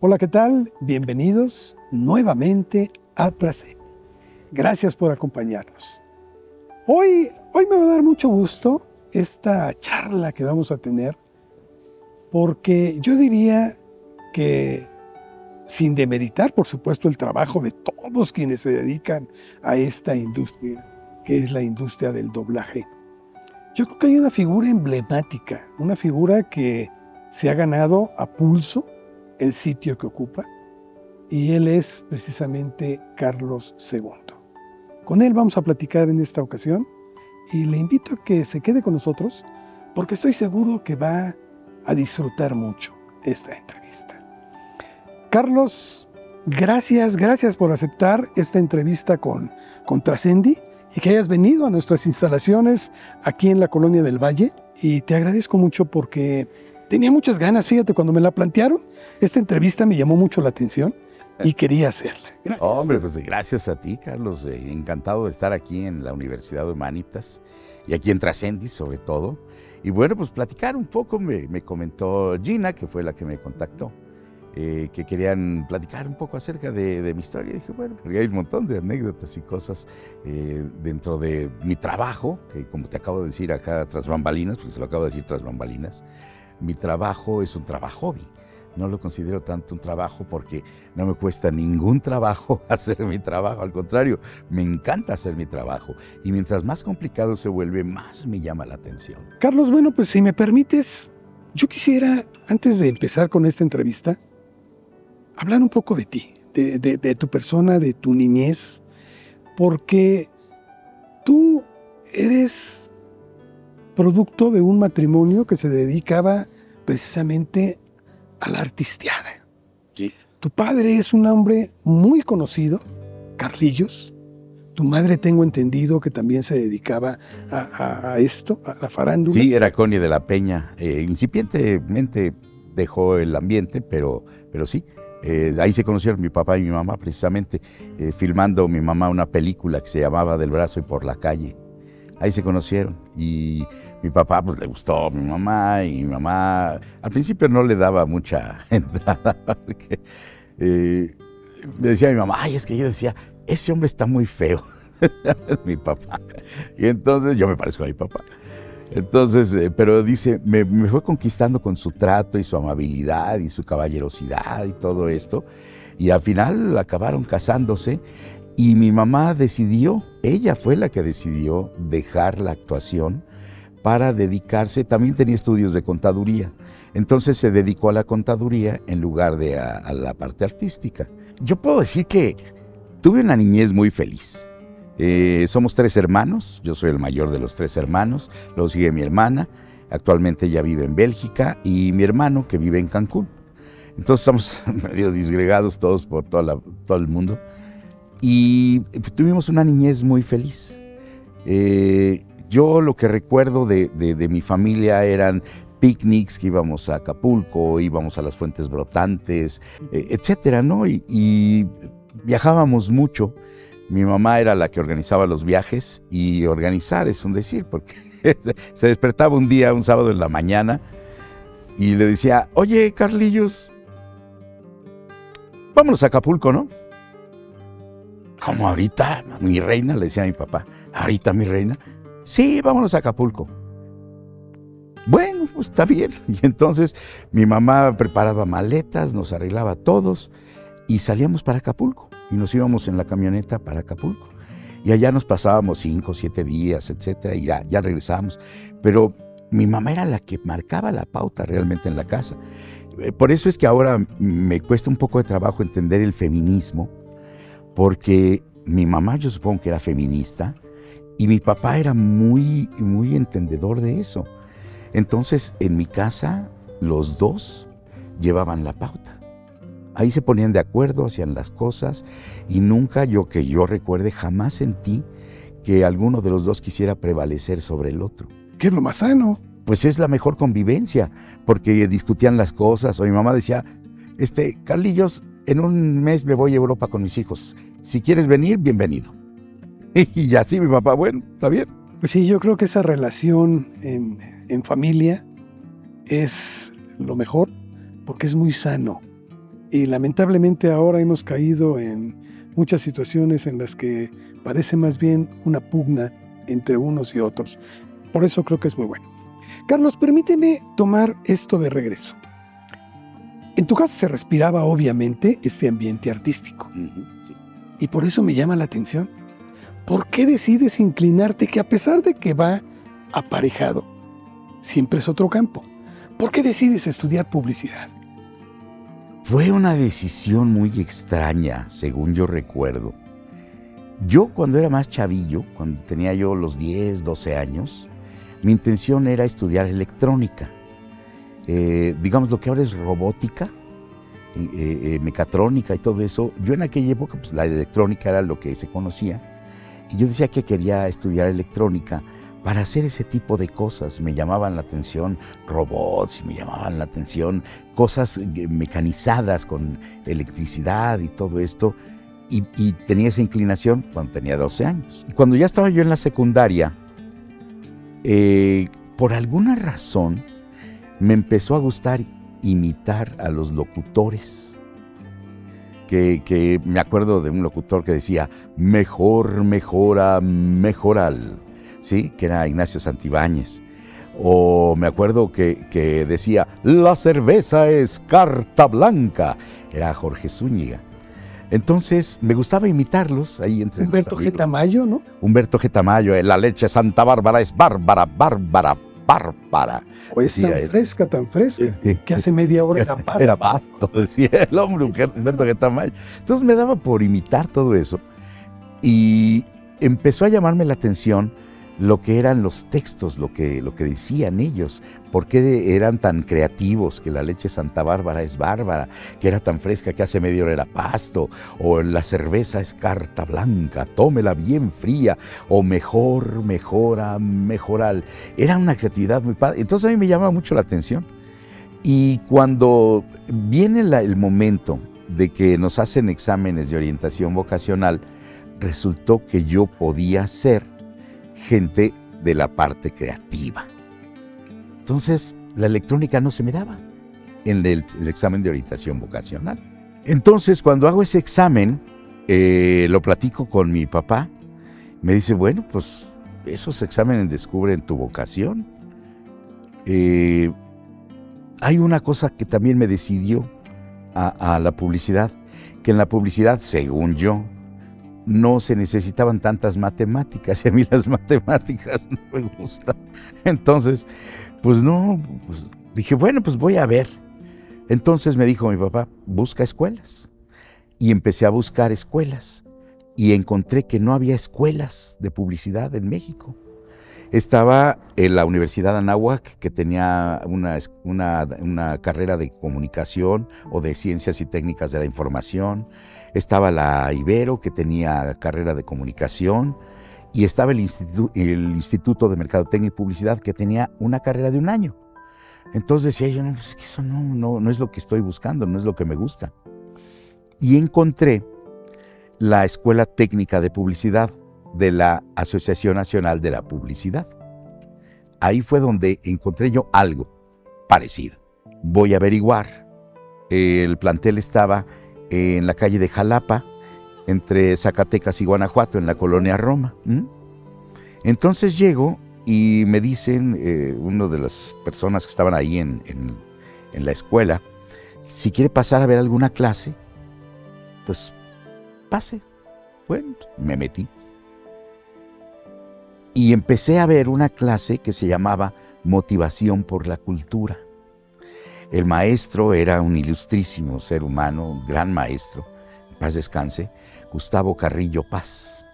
Hola, ¿qué tal? Bienvenidos nuevamente a Trascend. Gracias por acompañarnos. Hoy, hoy me va a dar mucho gusto esta charla que vamos a tener, porque yo diría que sin demeritar, por supuesto, el trabajo de todos quienes se dedican a esta industria, que es la industria del doblaje. Yo creo que hay una figura emblemática, una figura que se ha ganado a pulso el sitio que ocupa, y él es precisamente Carlos II. Con él vamos a platicar en esta ocasión y le invito a que se quede con nosotros porque estoy seguro que va a disfrutar mucho esta entrevista. Carlos, gracias, gracias por aceptar esta entrevista con, con Trascendi y que hayas venido a nuestras instalaciones aquí en la Colonia del Valle. Y te agradezco mucho porque tenía muchas ganas, fíjate, cuando me la plantearon, esta entrevista me llamó mucho la atención y quería hacerla. Hombre, pues gracias a ti, Carlos. Eh, encantado de estar aquí en la Universidad de Humanitas y aquí en Trascendis, sobre todo. Y bueno, pues platicar un poco, me, me comentó Gina, que fue la que me contactó eh, que querían platicar un poco acerca de, mi historia. Y dije, bueno, porque hay un montón de anécdotas y cosas eh, dentro de mi trabajo, que como te acabo de decir acá tras bambalinas, porque se lo acabo de decir tras bambalinas, mi trabajo es un trabajo hobby. No lo considero tanto un trabajo porque no me cuesta ningún trabajo hacer mi trabajo. Al contrario, me encanta hacer mi trabajo. Y mientras más complicado se vuelve, más me llama la atención. Carlos, bueno, pues si me permites, yo quisiera, antes de empezar con esta entrevista, hablar un poco de ti, de, tu persona, de tu niñez, porque tú eres producto de un matrimonio que se dedicaba precisamente a la artisteada. Sí. Tu padre es un hombre muy conocido, Carlillos. Tu madre tengo entendido que también se dedicaba a, esto, a la farándula. Sí, era Connie de la Peña. Eh, incipientemente dejó el ambiente, pero, pero sí, eh, ahí se conocieron mi papá y mi mamá, precisamente, eh, filmando mi mamá una película que se llamaba Del brazo y por la calle. Ahí se conocieron y mi papá pues le gustó a mi mamá y mi mamá al principio no le daba mucha entrada porque eh, me decía mi mamá, ay, es que yo decía, ese hombre está muy feo, mi papá. Y entonces yo me parezco a mi papá. Entonces, eh, pero dice, me, fue conquistando con su trato y su amabilidad y su caballerosidad y todo esto. Y al final acabaron casándose y mi mamá decidió, ella fue la que decidió dejar la actuación para dedicarse, también tenía estudios de contaduría, entonces se dedicó a la contaduría en lugar de a la parte artística. Yo puedo decir que tuve una niñez muy feliz. Eh, somos tres hermanos, yo soy el mayor de los tres hermanos, luego sigue mi hermana, actualmente ella vive en Bélgica, y mi hermano que vive en Cancún. Entonces estamos medio disgregados todos por todo el mundo. Y tuvimos una niñez muy feliz. Eh, yo lo que recuerdo de, mi familia eran picnics que íbamos a Acapulco, íbamos a las fuentes brotantes, eh, etcétera, ¿no? y viajábamos mucho. Mi mamá era la que organizaba los viajes y organizar es un decir, porque se despertaba un día, un sábado en la mañana, y le decía, oye, Carlillos, vámonos a Acapulco, ¿no? ¿Cómo ahorita? Mi reina, le decía mi papá, ¿ahorita mi reina? Sí, vámonos a Acapulco. Bueno, pues está bien. Y entonces mi mamá preparaba maletas, nos arreglaba todos y salíamos para Acapulco y nos íbamos en la camioneta para Acapulco. Y allá nos pasábamos cinco, siete días, etcétera, y ya, ya regresábamos. Pero mi mamá era la que marcaba la pauta realmente en la casa. Eh, por eso es que ahora me cuesta un poco de trabajo entender el feminismo, porque mi mamá yo supongo que era feminista y mi papá era muy, muy entendedor de eso. Entonces en mi casa los dos llevaban la pauta. Ahí se ponían de acuerdo, hacían las cosas y nunca yo que yo recuerde jamás sentí que alguno de los dos quisiera prevalecer sobre el otro. ¿Qué es lo más sano? Pues es la mejor convivencia, porque discutían las cosas o mi mamá decía, este, Carlillos, en un mes me voy a Europa con mis hijos. Si quieres venir, bienvenido. Y así mi papá, bueno, está bien. Pues sí, yo creo que esa relación en, en familia es lo mejor porque es muy sano Y lamentablemente ahora hemos caído en muchas situaciones en las que parece más bien una pugna entre unos y otros. Por eso creo que es muy bueno. Carlos, permíteme tomar esto de regreso. En tu casa se respiraba obviamente este ambiente artístico. Y por eso me llama la atención. ¿Por qué decides inclinarte que a pesar de que va aparejado, siempre es otro campo? ¿Por qué decides estudiar publicidad? Fue una decisión muy extraña, según yo recuerdo. Yo cuando era más chavillo, cuando tenía yo los 10, 12 años, mi intención era estudiar electrónica. Eh, digamos lo que ahora es robótica, eh, eh, mecatrónica y todo eso. Yo en aquella época, pues la electrónica era lo que se conocía. Y yo decía que quería estudiar electrónica para hacer ese tipo de cosas. Me llamaban la atención robots, me llamaban la atención cosas mecanizadas con electricidad y todo esto. Y, tenía esa inclinación cuando tenía 12 años. Y cuando ya estaba yo en la secundaria, por alguna razón me empezó a gustar imitar a los locutores. Que, me acuerdo de un locutor que decía, mejor, mejora, mejoral, ¿sí? Que era Ignacio Santibáñez. O me acuerdo que, que decía, la cerveza es carta blanca, era Jorge Zúñiga. Entonces me gustaba imitarlos ahí entre Humberto G. Tamayo, ¿no? Humberto G. Tamayo, la leche Santa Bárbara es bárbara, bárbara, bárbara. Pues tan fresca, tan fresca, que hace media hora era pasto. Era pasto, decía el hombre, Humberto que está mal. Entonces me daba por imitar todo eso y empezó a llamarme la atención lo que eran los textos, lo que, lo que decían ellos, por qué eran tan creativos, que la leche Santa Bárbara es bárbara, que era tan fresca que hace media hora era pasto, o la cerveza es carta blanca, tómela bien fría, o mejor, mejora, mejoral. Era una creatividad muy padre. Entonces a mí me llama mucho la atención. Y cuando viene el momento de que nos hacen exámenes de orientación vocacional, resultó que yo podía ser gente de la parte creativa. Entonces, la electrónica no se me daba en el, examen de orientación vocacional. Entonces, cuando hago ese examen, eh, lo platico con mi papá. Me dice, bueno, pues esos exámenes descubren tu vocación. Eh, hay una cosa que también me decidió a la publicidad, que en la publicidad, según yo, no se necesitaban tantas matemáticas y a mí las matemáticas no me gustan. Entonces, pues no, pues dije, bueno, pues voy a ver. Entonces me dijo mi papá, busca escuelas. Y empecé a buscar escuelas y encontré que no había escuelas de publicidad en México. Estaba en la Universidad Anáhuac, que tenía una, una, carrera de comunicación o de ciencias y técnicas de la información. Estaba la Ibero, que tenía carrera de comunicación. Y estaba el, el Instituto de Mercadotecnia y Publicidad, que tenía una carrera de un año. Entonces decía yo, no, pues eso no, no, no es lo que estoy buscando, no es lo que me gusta. Y encontré la Escuela Técnica de Publicidad de la Asociación Nacional de la Publicidad. Ahí fue donde encontré yo algo parecido. Voy a averiguar. El plantel estaba en la calle de Jalapa, entre Zacatecas y Guanajuato, en la colonia Roma. Entonces llego y me dicen, eh, uno de las personas que estaban ahí en, en la escuela, si quiere pasar a ver alguna clase, pues pase. Bueno, me metí y empecé a ver una clase que se llamaba Motivación por la Cultura. El maestro era un ilustrísimo ser humano, un gran maestro, paz descanse, Gustavo Carrillo Paz.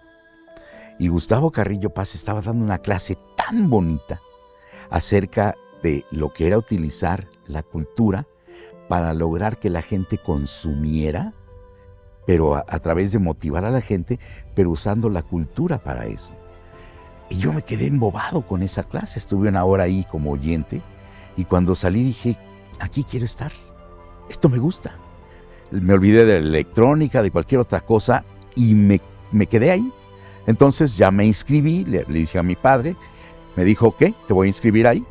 Y Gustavo Carrillo Paz estaba dando una clase tan bonita acerca de lo que era utilizar la cultura para lograr que la gente consumiera, pero a, través de motivar a la gente, pero usando la cultura para eso. Y yo me quedé embobado con esa clase. Estuve una hora ahí como oyente y cuando salí dije, aquí quiero estar. Esto me gusta. Me olvidé de la electrónica, de cualquier otra cosa y me, me quedé ahí. Entonces ya me inscribí, le, dije a mi padre, me dijo, ok, te voy a inscribir ahí.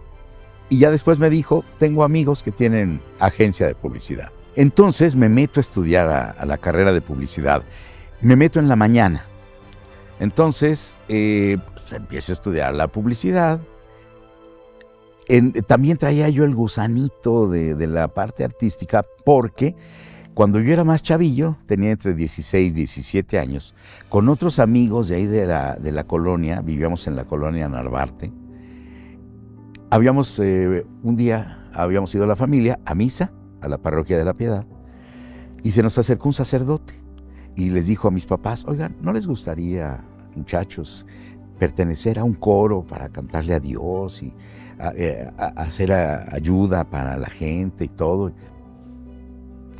Y ya después me dijo, tengo amigos que tienen agencia de publicidad. Entonces me meto a estudiar a, la carrera de publicidad. Me meto en la mañana. Entonces eh, pues, empiezo a estudiar la publicidad. También traía yo el gusanito de, la parte artística porque cuando yo era más chavillo, tenía entre 16 y 17 años, con otros amigos de ahí de la, colonia, vivíamos en la colonia Narvarte, habíamos, eh, un día habíamos ido a la familia a misa, a la parroquia de la Piedad, y se nos acercó un sacerdote y les dijo a mis papás, oigan, ¿no les gustaría, muchachos, pertenecer a un coro para cantarle a Dios eh, hacer ayuda para la gente y todo?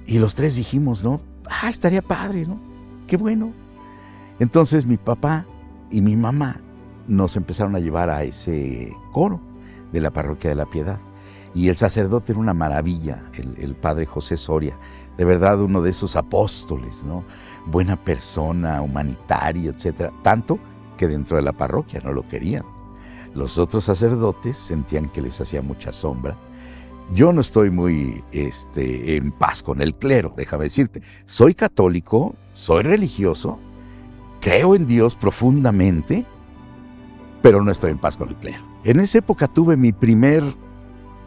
Y los tres dijimos, ¿no? Ah, estaría padre, ¿no? Qué bueno. Entonces mi papá y mi mamá nos empezaron a llevar a ese coro de la parroquia de la Piedad. Y el sacerdote era una maravilla, el, padre José Soria, de verdad uno de esos apóstoles, ¿no? Buena persona, humanitario, etcétera. Tanto que dentro de la parroquia no lo querían. Los otros sacerdotes sentían que les hacía mucha sombra yo no estoy muy este, en paz con el clero, déjame decirte. Soy católico, soy religioso, creo en Dios profundamente, pero no estoy en paz con el clero. En esa época tuve mi primer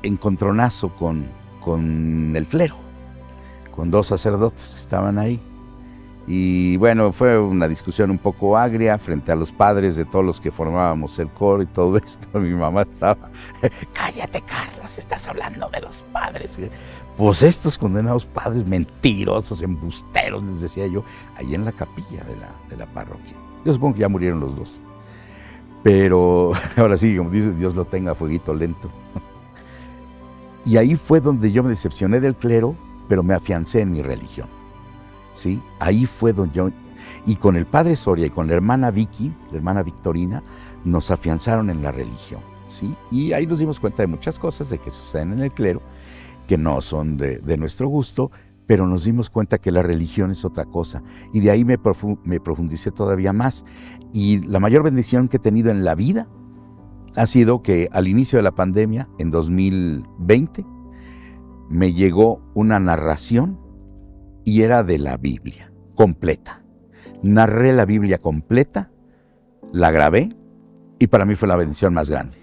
encontronazo con, con el clero, con dos sacerdotes que estaban ahí. Y bueno, fue una discusión un poco agria frente a los padres de todos los que formábamos el coro y todo esto. Mi mamá estaba, cállate Carlos, estás hablando de los padres. Pues estos condenados padres mentirosos, embusteros, les decía yo, ahí en la capilla de la, de la parroquia. Yo supongo que ya murieron los dos. Pero ahora sí, como dice, Dios lo tenga fueguito lento. Y ahí fue donde yo me decepcioné del clero, pero me afiancé en mi religión. ¿Sí? Ahí fue donde yo, y con el padre Soria y con la hermana Vicky, la hermana Victorina, nos afianzaron en la religión, ¿sí? Y ahí nos dimos cuenta de muchas cosas de que suceden en el clero, que no son de, nuestro gusto, pero nos dimos cuenta que la religión es otra cosa. Y de ahí me profundicé todavía más. Y la mayor bendición que he tenido en la vida ha sido que al inicio de la pandemia, en 2020, me llegó una narración y era de la Biblia, completa. Narré la Biblia completa, la grabé y para mí fue la bendición más grande.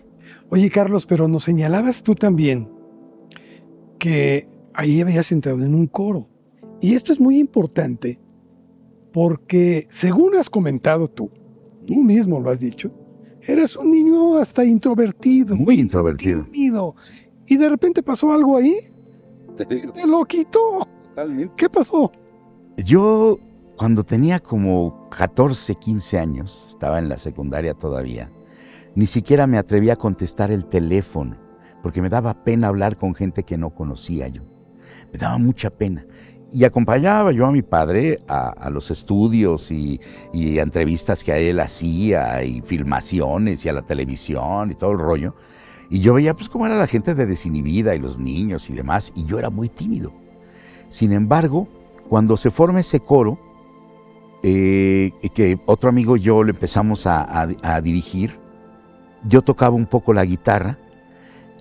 Oye Carlos, pero nos señalabas tú también que ahí habías entrado en un coro. Y esto es muy importante porque según has comentado tú, tú mismo lo has dicho, eras un niño hasta introvertido. Muy introvertido. y de repente pasó algo ahí. Te, te lo quitó. ¿Qué pasó? Yo, cuando tenía como 14, 15 años, estaba en la secundaria todavía, ni siquiera me atrevía a contestar el teléfono, porque me daba pena hablar con gente que no conocía yo. Me daba mucha pena. Y acompañaba yo a mi padre a, los estudios y, y, a entrevistas que él hacía y filmaciones y a la televisión y todo el rollo. Y yo veía pues cómo era la gente de desinhibida y los niños y demás, y yo era muy tímido. Sin embargo, cuando se forma ese coro, eh, que otro amigo y yo le empezamos a, dirigir, yo tocaba un poco la guitarra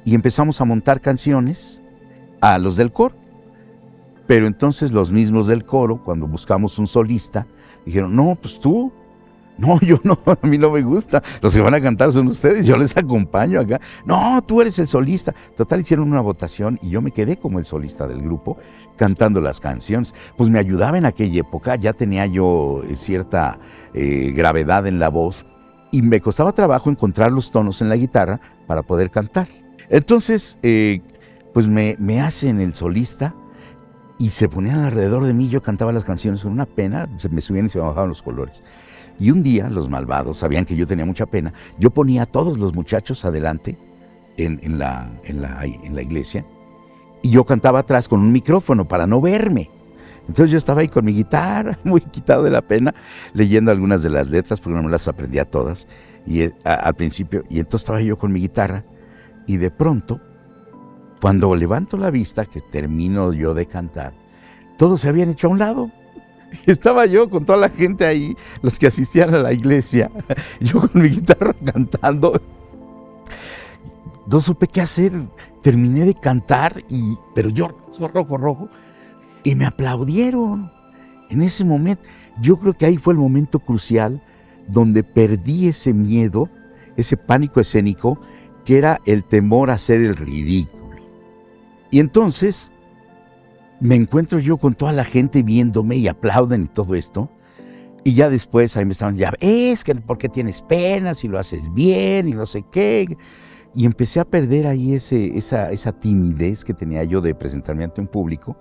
y empezamos a montar canciones a los del coro. Pero entonces los mismos del coro, cuando buscamos un solista, dijeron, no, pues tú, no, yo no, a mí no me gusta. Los que van a cantar son ustedes, yo les acompaño acá. No, tú eres el solista. Total, hicieron una votación y yo me quedé como el solista del grupo cantando las canciones. Pues me ayudaba en aquella época, ya tenía yo eh, cierta eh, gravedad en la voz y me costaba trabajo encontrar los tonos en la guitarra para poder cantar. Entonces, eh, pues me, hacen el solista y se ponían alrededor de mí, yo cantaba las canciones con una pena, se me subían y se me bajaban los colores. Y un día los malvados sabían que yo tenía mucha pena. Yo ponía a todos los muchachos adelante en, la, iglesia y yo cantaba atrás con un micrófono para no verme. Entonces yo estaba ahí con mi guitarra, muy quitado de la pena, leyendo algunas de las letras, porque no me las aprendía todas y, eh, al principio. Y entonces estaba yo con mi guitarra y de pronto, cuando levanto la vista, que termino yo de cantar, todos se habían hecho a un lado. Estaba yo con toda la gente ahí, los que asistían a la iglesia, yo con mi guitarra cantando. No supe qué hacer, terminé de cantar, y, pero yo rojo, rojo. Y me aplaudieron. En ese momento, yo creo que ahí fue el momento crucial donde perdí ese miedo, ese pánico escénico, que era el temor a hacer el ridículo. Y entonces me encuentro yo con toda la gente viéndome y aplauden y todo esto. Y ya después ahí me estaban, ya es que ¿por qué tienes pena si lo haces bien y no sé qué? Y empecé a perder ahí ese, esa, esa timidez que tenía yo de presentarme ante un público.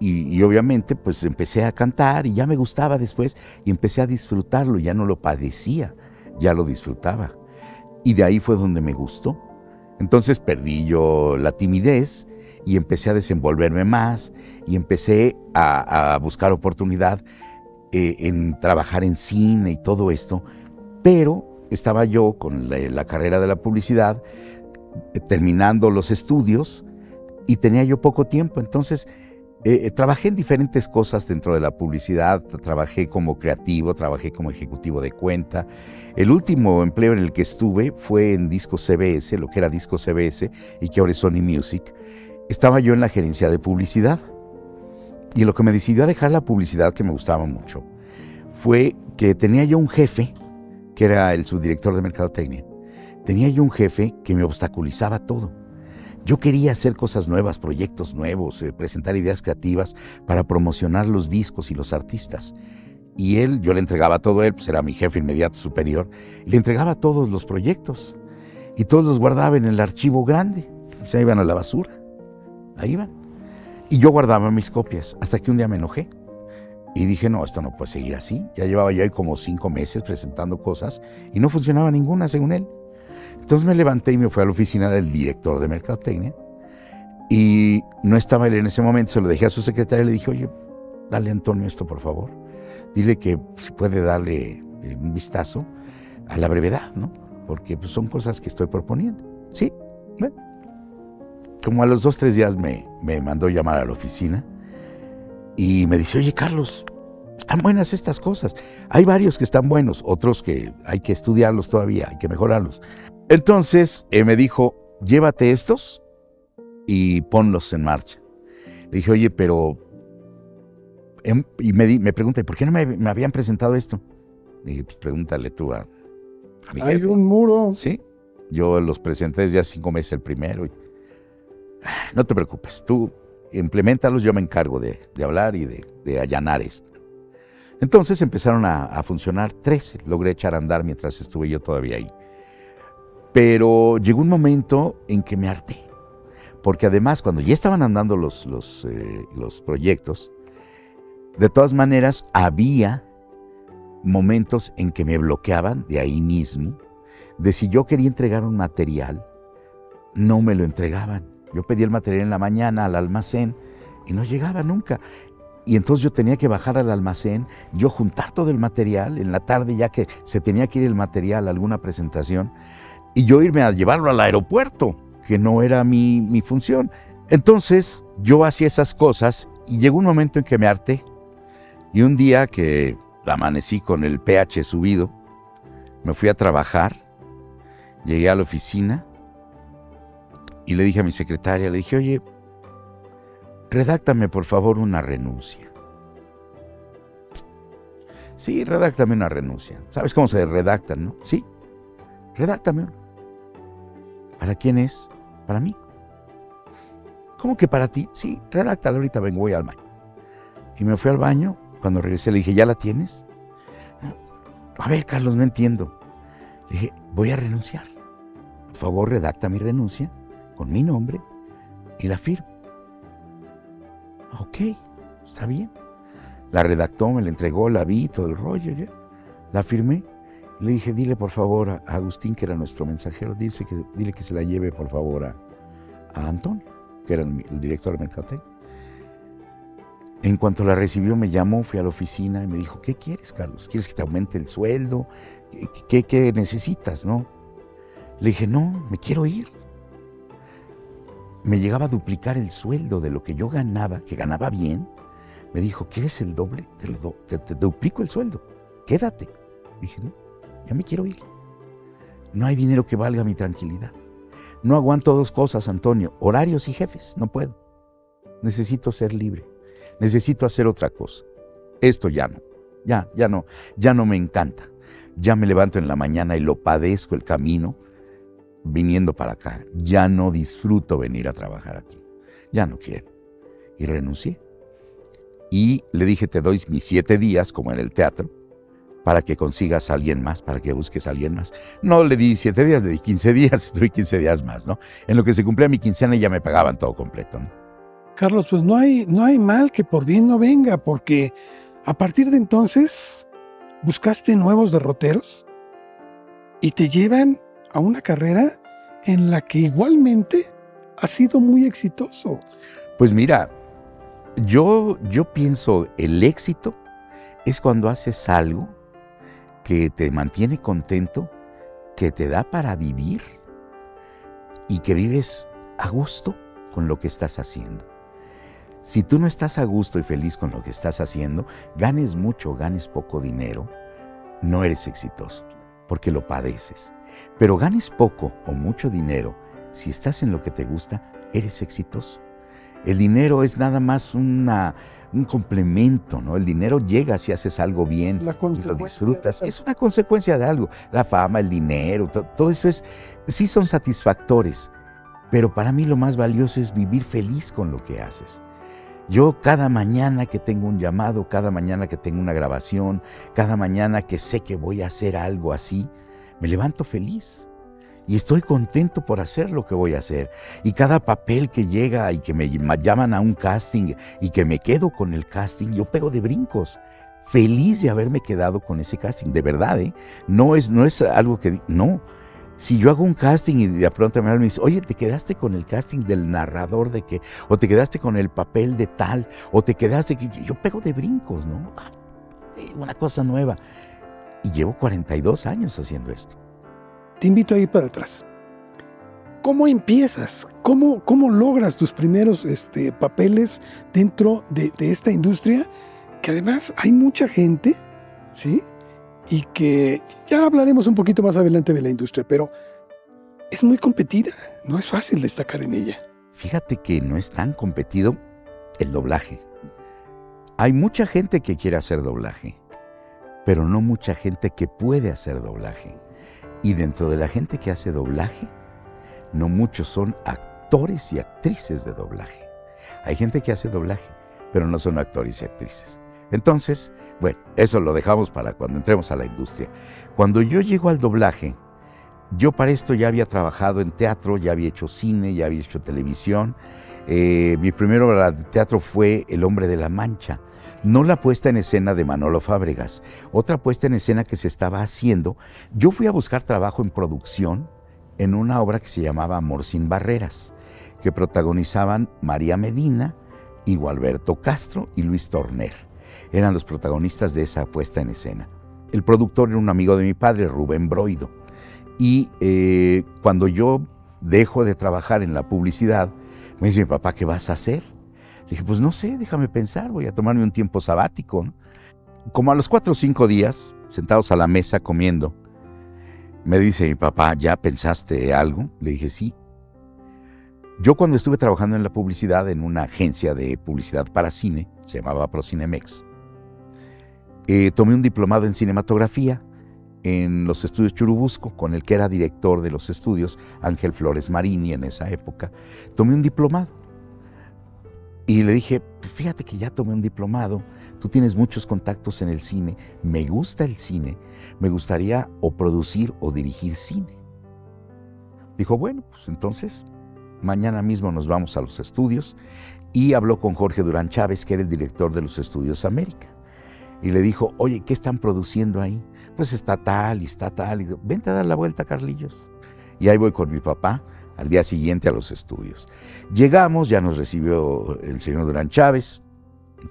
Y, y, obviamente pues empecé a cantar y ya me gustaba después y empecé a disfrutarlo, ya no lo padecía, ya lo disfrutaba. Y de ahí fue donde me gustó. Entonces perdí yo la timidez y empecé a desenvolverme más y empecé a, a buscar oportunidad eh, en trabajar en cine y todo esto, pero estaba yo con la, la carrera de la publicidad, eh, terminando los estudios y tenía yo poco tiempo, entonces eh, eh, trabajé en diferentes cosas dentro de la publicidad, trabajé como creativo, trabajé como ejecutivo de cuenta. El último empleo en el que estuve fue en Disco CBS, lo que era Disco CBS y que ahora es Sony Music. Estaba yo en la gerencia de publicidad. Y lo que me decidió a dejar la publicidad, que me gustaba mucho, fue que tenía yo un jefe, que era el subdirector de Mercadotecnia. Tenía yo un jefe que me obstaculizaba todo. Yo quería hacer cosas nuevas, proyectos nuevos, eh, presentar ideas creativas para promocionar los discos y los artistas. Y él, yo le entregaba todo él, pues era mi jefe inmediato superior, le entregaba todos los proyectos y todos los guardaba en el archivo grande. O sea, iban a la basura. Ahí iban. Y yo guardaba mis copias hasta que un día me enojé. Y dije, no, esto no puede seguir así. Ya llevaba yo ahí como cinco meses presentando cosas y no funcionaba ninguna según él. Entonces me levanté y me fui a la oficina del director de Mercadotecnia y no estaba él en ese momento, se lo dejé a su secretaria y le dije, oye, dale a Antonio esto por favor, dile que si puede darle eh, un vistazo a la brevedad, ¿no? Porque pues, son cosas que estoy proponiendo. Sí, bueno. Como a los dos, tres días me, me mandó llamar a la oficina y me dice, oye Carlos, están buenas estas cosas. Hay varios que están buenos, otros que hay que estudiarlos todavía, hay que mejorarlos. Entonces eh, me dijo, llévate estos y ponlos en marcha. Le dije, oye, pero... em-", y me, di- me pregunta, ¿por qué no me, me habían presentado esto? Le dije, pues pregúntale tú a, a mi Hay jefe". un muro. Sí, yo los presenté desde hace cinco meses el primero. y- no te preocupes, tú implementalos, yo me encargo de, hablar y de, allanar esto. Entonces empezaron a, funcionar tres, logré echar a andar mientras estuve yo todavía ahí. Pero llegó un momento en que me harté, porque además cuando ya estaban andando los, los, eh, los proyectos, de todas maneras había momentos en que me bloqueaban de ahí mismo, de si yo quería entregar un material, no me lo entregaban. Yo pedía el material en la mañana al almacén y no llegaba nunca. Y entonces yo tenía que bajar al almacén, yo juntar todo el material, en la tarde ya que se tenía que ir el material a alguna presentación, y yo irme a llevarlo al aeropuerto, que no era mi, mi función. Entonces yo hacía esas cosas y llegó un momento en que me harté. Y un día que amanecí con el pH subido, me fui a trabajar, llegué a la oficina y le dije a mi secretaria, le dije, oye, redáctame por favor una renuncia. Sí, redáctame una renuncia. ¿Sabes cómo se redactan, no? Sí, redáctame una. ¿Para quién es? Para mí. ¿Cómo que para ti? Sí, redáctala, ahorita vengo, voy al baño. Y me fui al baño, cuando regresé le dije, ¿ya la tienes? A ver, Carlos, no entiendo. Le dije, voy a renunciar. Por favor, redacta mi renuncia con mi nombre y la firmo. Ok, está bien. La redactó, me la entregó, la vi, todo el rollo, la firmé. Le dije, dile por favor a Agustín, que era nuestro mensajero, que, dile que se la lleve por favor a, a Antonio, que era el, director de Mercadotecnia. En cuanto la recibió, me llamó, fui a la oficina y me dijo, ¿qué quieres, Carlos? ¿Quieres que te aumente el sueldo? ¿Qué, qué, qué necesitas, no? Le dije, no, me quiero ir. Me llegaba a duplicar el sueldo de lo que yo ganaba, que ganaba bien. Me dijo, ¿quieres el doble? Te, te duplico el sueldo. Quédate. Dije, no, ya me quiero ir. No hay dinero que valga mi tranquilidad. No aguanto dos cosas, Antonio, horarios y jefes. No puedo. Necesito ser libre. necesito hacer otra cosa. Esto ya no, ya, ya no, ya no me encanta. Ya me levanto en la mañana y lo padezco el camino viniendo para acá. Ya no disfruto venir a trabajar aquí. Ya no quiero. Y renuncié. Y le dije, te doy mis siete días, como en el teatro, para que consigas a alguien más, para que busques a alguien más. No le di siete días, le di 15 días, doy 15 días más, ¿no? En lo que se cumplía mi quincena ya me pagaban todo completo, ¿no? Carlos, pues no hay, no hay mal que por bien no venga, porque a partir de entonces buscaste nuevos derroteros y te llevan a una carrera en la que igualmente has sido muy exitoso. Pues mira, yo, yo pienso el éxito es cuando haces algo que te mantiene contento, que te da para vivir y que vives a gusto con lo que estás haciendo. Si tú no estás a gusto y feliz con lo que estás haciendo, ganes mucho, ganes poco dinero, no eres exitoso, porque lo padeces. Pero ganes poco o mucho dinero, si estás en lo que te gusta, eres exitoso. El dinero es nada más una, un complemento, ¿no? El dinero llega si haces algo bien y lo disfrutas. Es una consecuencia de algo. La fama, el dinero, todo eso es, sí son satisfactores. Pero para mí lo más valioso es vivir feliz con lo que haces. Yo cada mañana que tengo un llamado, cada mañana que tengo una grabación, cada mañana que sé que voy a hacer algo así, me levanto feliz y estoy contento por hacer lo que voy a hacer. Y cada papel que llega y que me llaman a un casting y que me quedo con el casting, yo pego de brincos. Feliz de haberme quedado con ese casting, de verdad, ¿eh? No es, no es algo que... No, si yo hago un casting y de pronto me dice, oye, te quedaste con el casting del narrador de que, o te quedaste con el papel de tal, o te quedaste, que yo pego de brincos, ¿no? Ah, una cosa nueva. Y llevo 42 años haciendo esto. Te invito a ir para atrás. ¿Cómo empiezas? ¿Cómo, cómo logras tus primeros este, papeles dentro de, de esta industria? Que además hay mucha gente, ¿sí? y que ya hablaremos un poquito más adelante de la industria, pero es muy competida, no es fácil destacar en ella. Fíjate que no es tan competido el doblaje. Hay mucha gente que quiere hacer doblaje, pero no mucha gente que puede hacer doblaje. Y dentro de la gente que hace doblaje, no muchos son actores y actrices de doblaje. Hay gente que hace doblaje, pero no son actores y actrices. Entonces, bueno, eso lo dejamos para cuando entremos a la industria. Cuando yo llego al doblaje, yo para esto ya había trabajado en teatro, ya había hecho cine, ya había hecho televisión. Eh, mi primera obra de teatro fue El hombre de la mancha. No la puesta en escena de Manolo Fábregas, otra puesta en escena que se estaba haciendo. Yo fui a buscar trabajo en producción en una obra que se llamaba Amor sin Barreras, que protagonizaban María Medina, Igualberto Castro y Luis Torner eran los protagonistas de esa puesta en escena. El productor era un amigo de mi padre, Rubén Broido. Y eh, cuando yo dejo de trabajar en la publicidad, me dice mi papá, ¿qué vas a hacer? Dije, pues no sé, déjame pensar, voy a tomarme un tiempo sabático. Como a los cuatro o cinco días, sentados a la mesa comiendo, me dice mi papá, ¿ya pensaste algo? Le dije, sí. Yo cuando estuve trabajando en la publicidad en una agencia de publicidad para cine, se llamaba Procinemex, eh, tomé un diplomado en cinematografía en los estudios Churubusco, con el que era director de los estudios, Ángel Flores Marini en esa época. Tomé un diplomado. Y le dije, fíjate que ya tomé un diplomado, tú tienes muchos contactos en el cine, me gusta el cine, me gustaría o producir o dirigir cine. Dijo, bueno, pues entonces mañana mismo nos vamos a los estudios y habló con Jorge Durán Chávez, que era el director de los estudios América y le dijo, oye, ¿qué están produciendo ahí? Pues está tal y está tal. Y vente a dar la vuelta, Carlillos. Y ahí voy con mi papá al día siguiente a los estudios. Llegamos, ya nos recibió el señor Durán Chávez,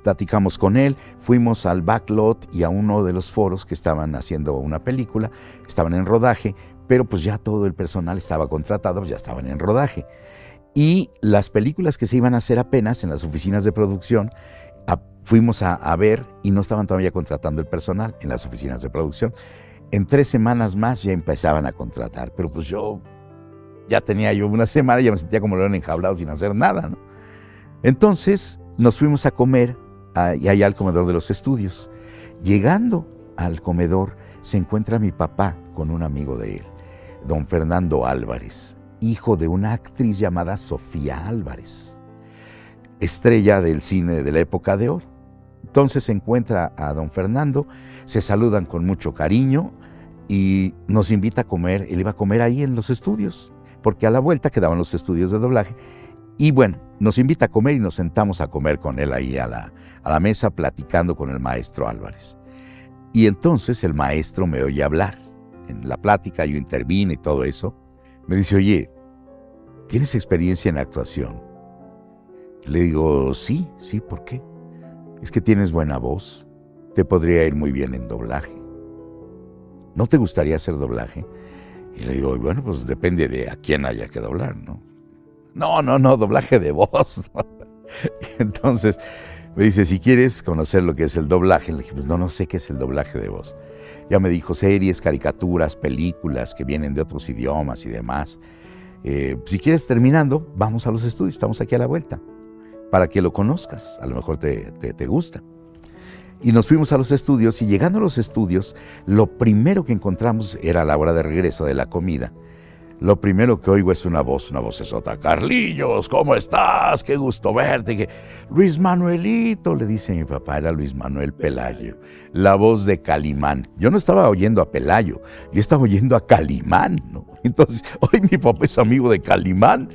platicamos con él, fuimos al backlot y a uno de los foros que estaban haciendo una película, estaban en rodaje, pero pues ya todo el personal estaba contratado, ya estaban en rodaje. Y las películas que se iban a hacer apenas en las oficinas de producción fuimos a, ver y no estaban todavía contratando el personal en las oficinas de producción. En tres semanas más ya empezaban a contratar, pero pues yo ya tenía yo una semana y ya me sentía como león enjaulado sin hacer nada. ¿no? Entonces nos fuimos a comer y allá al comedor de los estudios. Llegando al comedor se encuentra mi papá con un amigo de él, don Fernando Álvarez, hijo de una actriz llamada Sofía Álvarez, estrella del cine de la época de oro. Entonces se encuentra a don Fernando, se saludan con mucho cariño y nos invita a comer. Él iba a comer ahí en los estudios, porque a la vuelta quedaban los estudios de doblaje. Y bueno, nos invita a comer y nos sentamos a comer con él ahí a la, a la mesa platicando con el maestro Álvarez. Y entonces el maestro me oye hablar. En la plática yo intervine y todo eso. Me dice, oye, ¿tienes experiencia en actuación? Le digo, sí, sí, ¿por qué? Es que tienes buena voz. Te podría ir muy bien en doblaje. ¿No te gustaría hacer doblaje? Y le digo, bueno, pues depende de a quién haya que doblar, ¿no? No, no, no, doblaje de voz. Entonces me dice, si quieres conocer lo que es el doblaje, le dije, pues no, no sé qué es el doblaje de voz. Ya me dijo series, caricaturas, películas que vienen de otros idiomas y demás. Eh, si quieres terminando, vamos a los estudios, estamos aquí a la vuelta, para que lo conozcas, a lo mejor te, te, te gusta. Y nos fuimos a los estudios y llegando a los estudios, lo primero que encontramos era la hora de regreso de la comida lo primero que oigo es una voz, una voz esota. Carlillos, ¿cómo estás? Qué gusto verte. Luis Manuelito, le dice mi papá, era Luis Manuel Pelayo, la voz de Calimán. Yo no estaba oyendo a Pelayo, yo estaba oyendo a Calimán. Entonces, hoy mi papá es amigo de Calimán.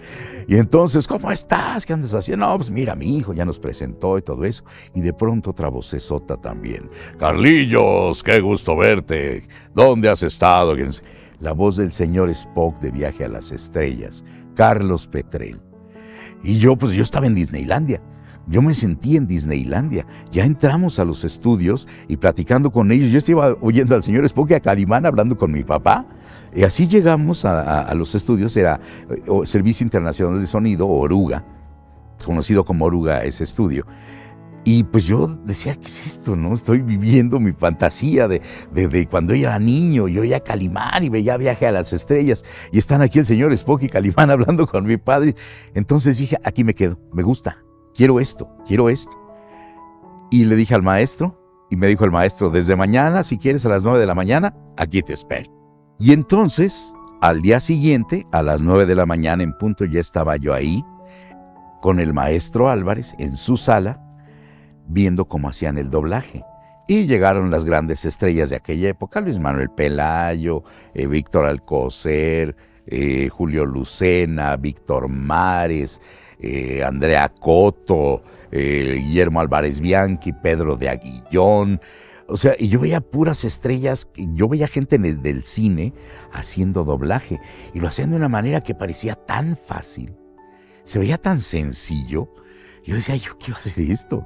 Y entonces, ¿cómo estás? ¿Qué andas haciendo? No, pues mira, mi hijo ya nos presentó y todo eso. Y de pronto otra voz esota también. Carlillos, qué gusto verte. ¿Dónde has estado? La voz del señor Spock de Viaje a las Estrellas, Carlos Petrel. Y yo, pues yo estaba en Disneylandia. Yo me sentí en Disneylandia. Ya entramos a los estudios y platicando con ellos. Yo estaba oyendo al señor Spock y a Calimán hablando con mi papá. Y así llegamos a, los estudios. Era eh, Servicio Internacional de Sonido, Oruga, conocido como Oruga ese estudio. Y pues yo decía, ¿qué es esto? no Estoy viviendo mi fantasía de, cuando yo era niño, yo oía Calimán y veía Viaje a las Estrellas, y están aquí el señor Spock y Calimán hablando con mi padre. Entonces dije, aquí me quedo, me gusta, quiero esto, quiero esto. Y le dije al maestro, y me dijo el maestro, desde mañana, si quieres a las nueve de la mañana, aquí te espero. Y entonces, al día siguiente, a las nueve de la mañana en punto, ya estaba yo ahí, con el maestro Álvarez en su sala, viendo cómo hacían el doblaje. Y llegaron las grandes estrellas de aquella época, Luis Manuel Pelayo, eh, Víctor Alcocer, eh, Julio Lucena, Víctor Mares, eh, Andrea Coto, Guillermo Álvarez Bianchi, Pedro de Aguillón. O sea, y yo veía puras estrellas, yo veía gente en el, del cine haciendo doblaje y lo hacían de una manera que parecía tan fácil, se veía tan sencillo. Yo decía, yo quiero hacer esto.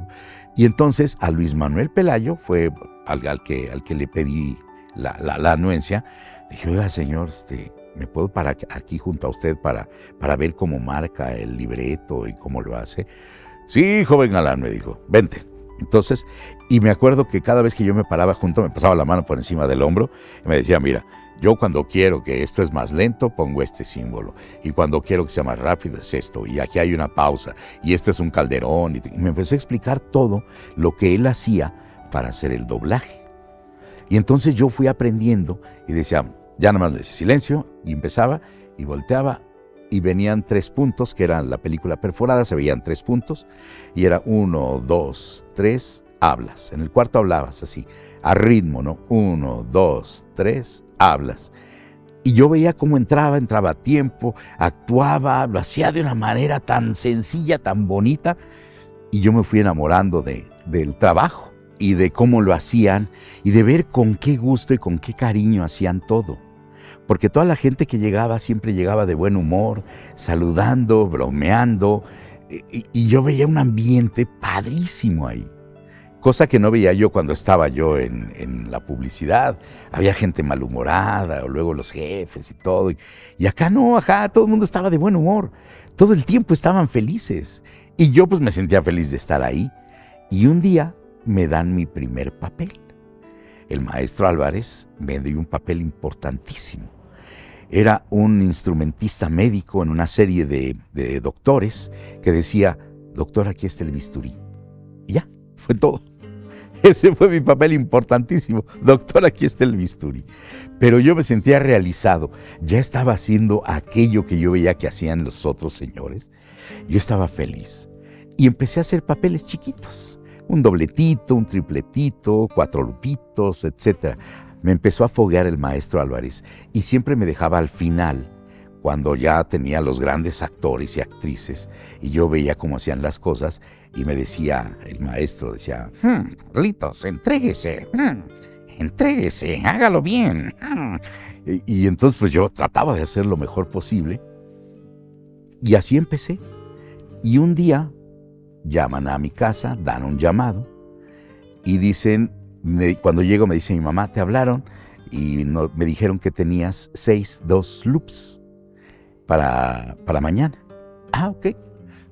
Y entonces a Luis Manuel Pelayo fue al, que, al que le pedí la, anuencia. Le dije, oiga, señor, este, ¿me puedo parar aquí junto a usted para, para ver cómo marca el libreto y cómo lo hace? Sí, joven galán, me dijo, vente. Entonces, y me acuerdo que cada vez que yo me paraba junto, me pasaba la mano por encima del hombro y me decía, mira, yo cuando quiero que esto es más lento, pongo este símbolo. Y cuando quiero que sea más rápido, es esto. Y aquí hay una pausa. Y esto es un calderón. Y me empezó a explicar todo lo que él hacía para hacer el doblaje. Y entonces yo fui aprendiendo y decía, ya nada más decía silencio. Y empezaba y volteaba. Y venían tres puntos, que eran la película perforada, se veían tres puntos. Y era uno, dos, tres, hablas. En el cuarto hablabas así, a ritmo, ¿no? Uno, dos, tres, hablas. Y yo veía cómo entraba, entraba a tiempo, actuaba, lo hacía de una manera tan sencilla, tan bonita. Y yo me fui enamorando de, del trabajo y de cómo lo hacían y de ver con qué gusto y con qué cariño hacían todo. Porque toda la gente que llegaba siempre llegaba de buen humor, saludando, bromeando. Y, y yo veía un ambiente padrísimo ahí cosa que no veía yo cuando estaba yo en, la publicidad. Había gente malhumorada, o luego los jefes y todo. Y, acá no, acá todo el mundo estaba de buen humor. Todo el tiempo estaban felices. Y yo pues me sentía feliz de estar ahí. Y un día me dan mi primer papel. El maestro Álvarez me dio un papel importantísimo. Era un instrumentista médico en una serie de, de doctores que decía, doctor, aquí está el bisturí. Y ya, Fue todo. Ese fue mi papel importantísimo. Doctor, aquí está el bisturi. Pero yo me sentía realizado. Ya estaba haciendo aquello que yo veía que hacían los otros señores. Yo estaba feliz. Y empecé a hacer papeles chiquitos. Un dobletito, un tripletito, cuatro lupitos, etc. Me empezó a foguear el maestro Álvarez y siempre me dejaba al final cuando ya tenía los grandes actores y actrices y yo veía cómo hacían las cosas y me decía, el maestro decía, hmm, Carlitos, entréguese, hmm, entréguese, hágalo bien. Hmm". Y, entonces pues yo trataba de hacer lo mejor posible y así empecé. Y un día llaman a mi casa, dan un llamado y dicen, cuando llego me dice mi mamá, te hablaron y me dijeron que tenías seis, dos loops para, para mañana. Ah, ok.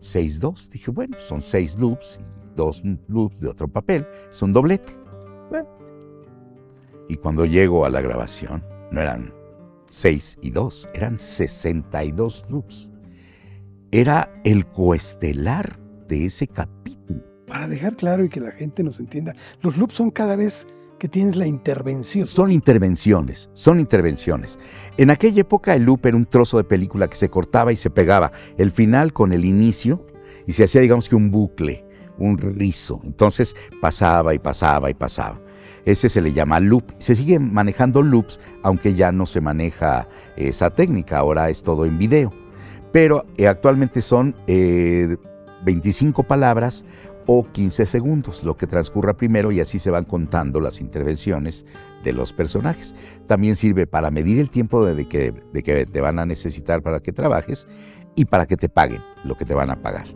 6-2. Dije, bueno, son seis loops dos loops de otro papel. Es un doblete. Y cuando llego a la grabación, no eran 6 y 2, eran 62 loops. Era el coestelar de ese capítulo. Para dejar claro y que la gente nos entienda, los loops son cada vez que tienes la intervención. Son intervenciones, son intervenciones. En aquella época el loop era un trozo de película que se cortaba y se pegaba el final con el inicio y se hacía digamos que un bucle, un rizo. Entonces pasaba y pasaba y pasaba. Ese se le llama loop. Se siguen manejando loops, aunque ya no se maneja esa técnica, ahora es todo en video. Pero eh, actualmente son 25 eh, palabras o 15 segundos, lo que transcurra primero y así se van contando las intervenciones de los personajes. También sirve para medir el tiempo de que, de que te van a necesitar para que trabajes y para que te paguen lo que te van a pagar.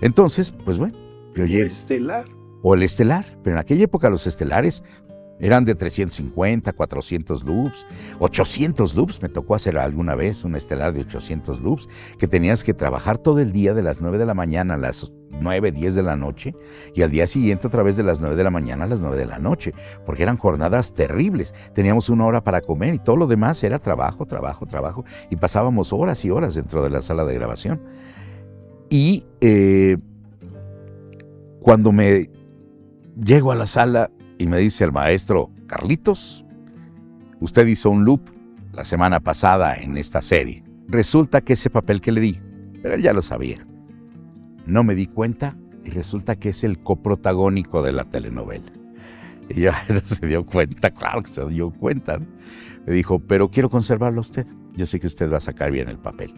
Entonces, pues bueno, yo llegué. estelar. O el estelar, pero en aquella época los estelares eran de 350, 400 loops, 800 loops. Me tocó hacer alguna vez un estelar de 800 loops, que tenías que trabajar todo el día de las 9 de la mañana a las 9, 10 de la noche y al día siguiente otra vez de las 9 de la mañana a las 9 de la noche, porque eran jornadas terribles. Teníamos una hora para comer y todo lo demás era trabajo, trabajo, trabajo y pasábamos horas y horas dentro de la sala de grabación. Y eh, cuando me llego a la sala y me dice el maestro, Carlitos, usted hizo un loop la semana pasada en esta serie. Resulta que ese papel que le di, pero él ya lo sabía. No me di cuenta y resulta que es el coprotagónico de la telenovela. Y ya no se dio cuenta, claro que se dio cuenta. Me dijo, pero quiero conservarlo usted. Yo sé que usted va a sacar bien el papel.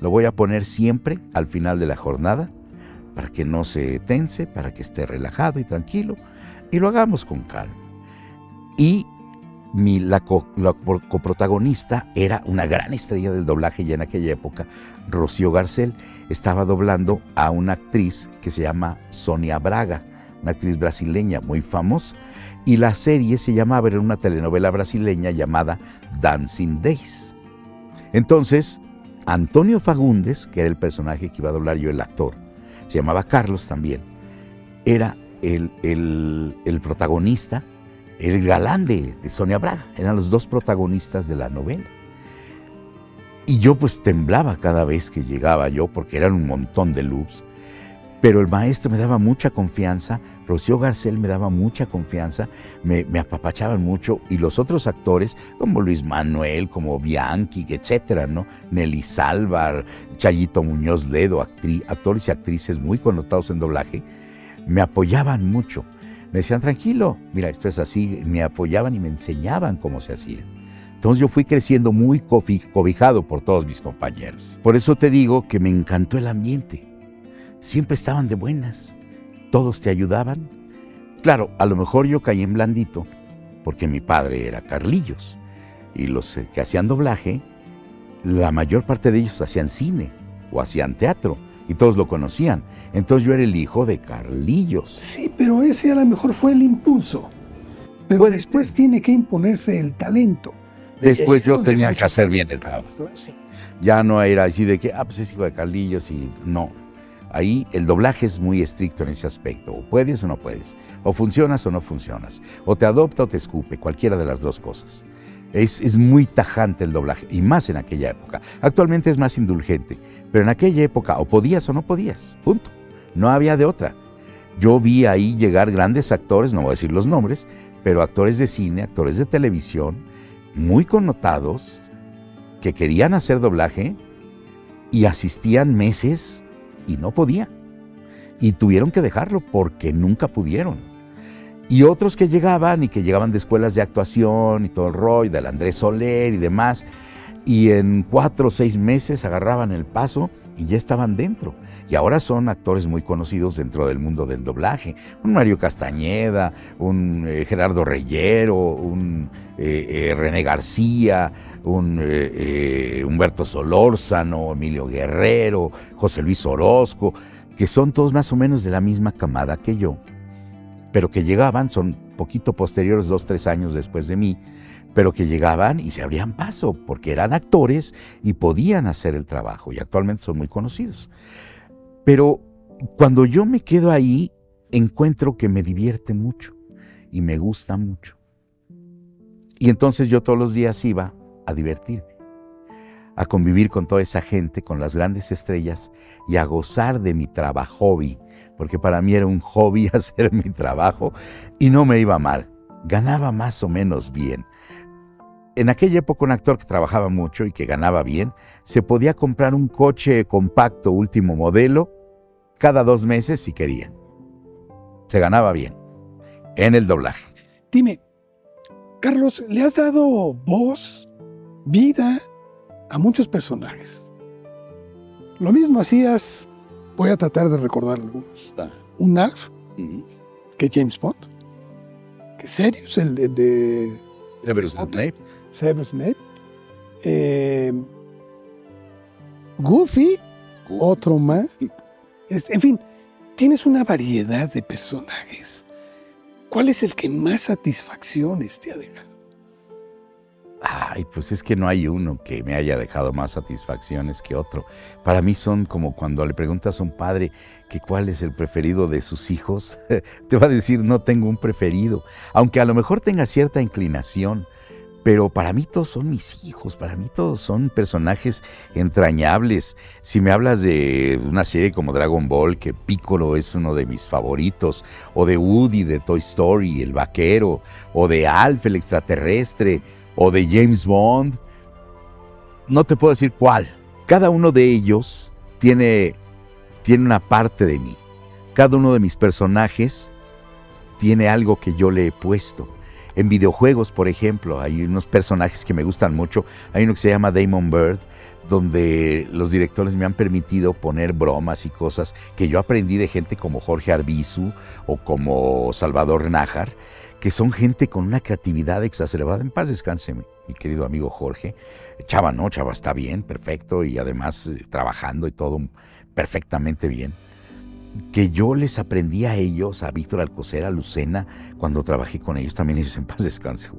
Lo voy a poner siempre al final de la jornada para que no se tense, para que esté relajado y tranquilo y lo hagamos con calma. Y mi, la, coprotagonista era una gran estrella del doblaje ya en aquella época, Rocío Garcel, estaba doblando a una actriz que se llama Sonia Braga, una actriz brasileña muy famosa, y la serie se llamaba, era una telenovela brasileña llamada Dancing Days. Entonces, Antonio Fagundes, que era el personaje que iba a doblar yo, el actor, se llamaba Carlos también, era el, el protagonista el galán de, Sonia Braga. Eran los dos protagonistas de la novela. Y yo pues temblaba cada vez que llegaba yo porque eran un montón de luz. Pero el maestro me daba mucha confianza, Rocío Garcel me daba mucha confianza, me, apapachaban mucho y los otros actores como Luis Manuel, como Bianchi, etcétera, ¿no? Nelly Salvar, Chayito Muñoz Ledo, actores y actrices muy connotados en doblaje, me apoyaban mucho me decían, tranquilo, mira, esto es así, me apoyaban y me enseñaban cómo se hacía. Entonces yo fui creciendo muy cobijado por todos mis compañeros. Por eso te digo que me encantó el ambiente. Siempre estaban de buenas, todos te ayudaban. Claro, a lo mejor yo caí en blandito, porque mi padre era Carlillos, y los que hacían doblaje, la mayor parte de ellos hacían cine o hacían teatro y todos lo conocían. Entonces yo era el hijo de Carlillos. Sí, pero ese a lo mejor fue el impulso. Pero después tiene que imponerse el talento. Después yo tenía que hacer bien el trabajo. Ya no era así de que, ah, pues es hijo de Carlillos y no. Ahí el doblaje es muy estricto en ese aspecto. O puedes o no puedes. O funcionas o no funcionas. O te adopta o te escupe. Cualquiera de las dos cosas. Es, muy tajante el doblaje, y más en aquella época. Actualmente es más indulgente, pero en aquella época o podías o no podías, punto. No había de otra. Yo vi ahí llegar grandes actores, no voy a decir los nombres, pero actores de cine, actores de televisión, muy connotados, que querían hacer doblaje y asistían meses y no podían. Y tuvieron que dejarlo porque nunca pudieron. Y otros que llegaban y que llegaban de escuelas de actuación y todo el rollo, del Andrés Soler y demás, y en cuatro o seis meses agarraban el paso y ya estaban dentro. Y ahora son actores muy conocidos dentro del mundo del doblaje. Un Mario Castañeda, un eh, Gerardo Reyero, un eh, eh, René García, un Humberto Solórzano, Emilio Guerrero, José Luis Orozco, que son todos más o menos de la misma camada que yo, pero que llegaban, son poquito posteriores, dos, tres años después de mí, pero que llegaban y se abrían paso, porque eran actores y podían hacer el trabajo, y actualmente son muy conocidos. Pero cuando yo me quedo ahí, encuentro que me divierte mucho y me gusta mucho. Y entonces yo todos los días iba a divertirme, a convivir con toda esa gente, con las grandes estrellas y a gozar de mi trabajo hobby, porque para mí era un hobby hacer mi trabajo y no me iba mal, ganaba más o menos bien. En aquella época un actor que trabajaba mucho y que ganaba bien, se podía comprar un coche compacto último modelo cada dos meses si quería. Se ganaba bien en el doblaje. Dime, Carlos, le has dado voz, vida a muchos personajes. Lo mismo hacías, voy a tratar de recordar algunos. Ah. Un Alf, que James Bond, que Serious, el de Severus Snape. Severus Snape. Eh, Goofy, otro más. en fin, tienes una variedad de personajes. ¿Cuál es el que más satisfacciones te ha dejado? Ay, pues es que no hay uno que me haya dejado más satisfacciones que otro. Para mí son como cuando le preguntas a un padre que cuál es el preferido de sus hijos, te va a decir no tengo un preferido, aunque a lo mejor tenga cierta inclinación, pero para mí todos son mis hijos, para mí todos son personajes entrañables. Si me hablas de una serie como Dragon Ball, que Piccolo es uno de mis favoritos, o de Woody de Toy Story, el vaquero, o de Alf, el extraterrestre, o de James Bond, no te puedo decir cuál. Cada uno de ellos tiene, tiene una parte de mí. Cada uno de mis personajes tiene algo que yo le he puesto. En videojuegos, por ejemplo, hay unos personajes que me gustan mucho. Hay uno que se llama Damon Bird, donde los directores me han permitido poner bromas y cosas que yo aprendí de gente como Jorge Arbizu o como Salvador Nájar que son gente con una creatividad exacerbada. En paz descanse, mi, querido amigo Jorge. Chava no, Chava está bien, perfecto, y además eh, trabajando y todo perfectamente bien. Que yo les aprendí a ellos, a Víctor Alcocer, a Lucena, cuando trabajé con ellos, también ellos en paz descanse.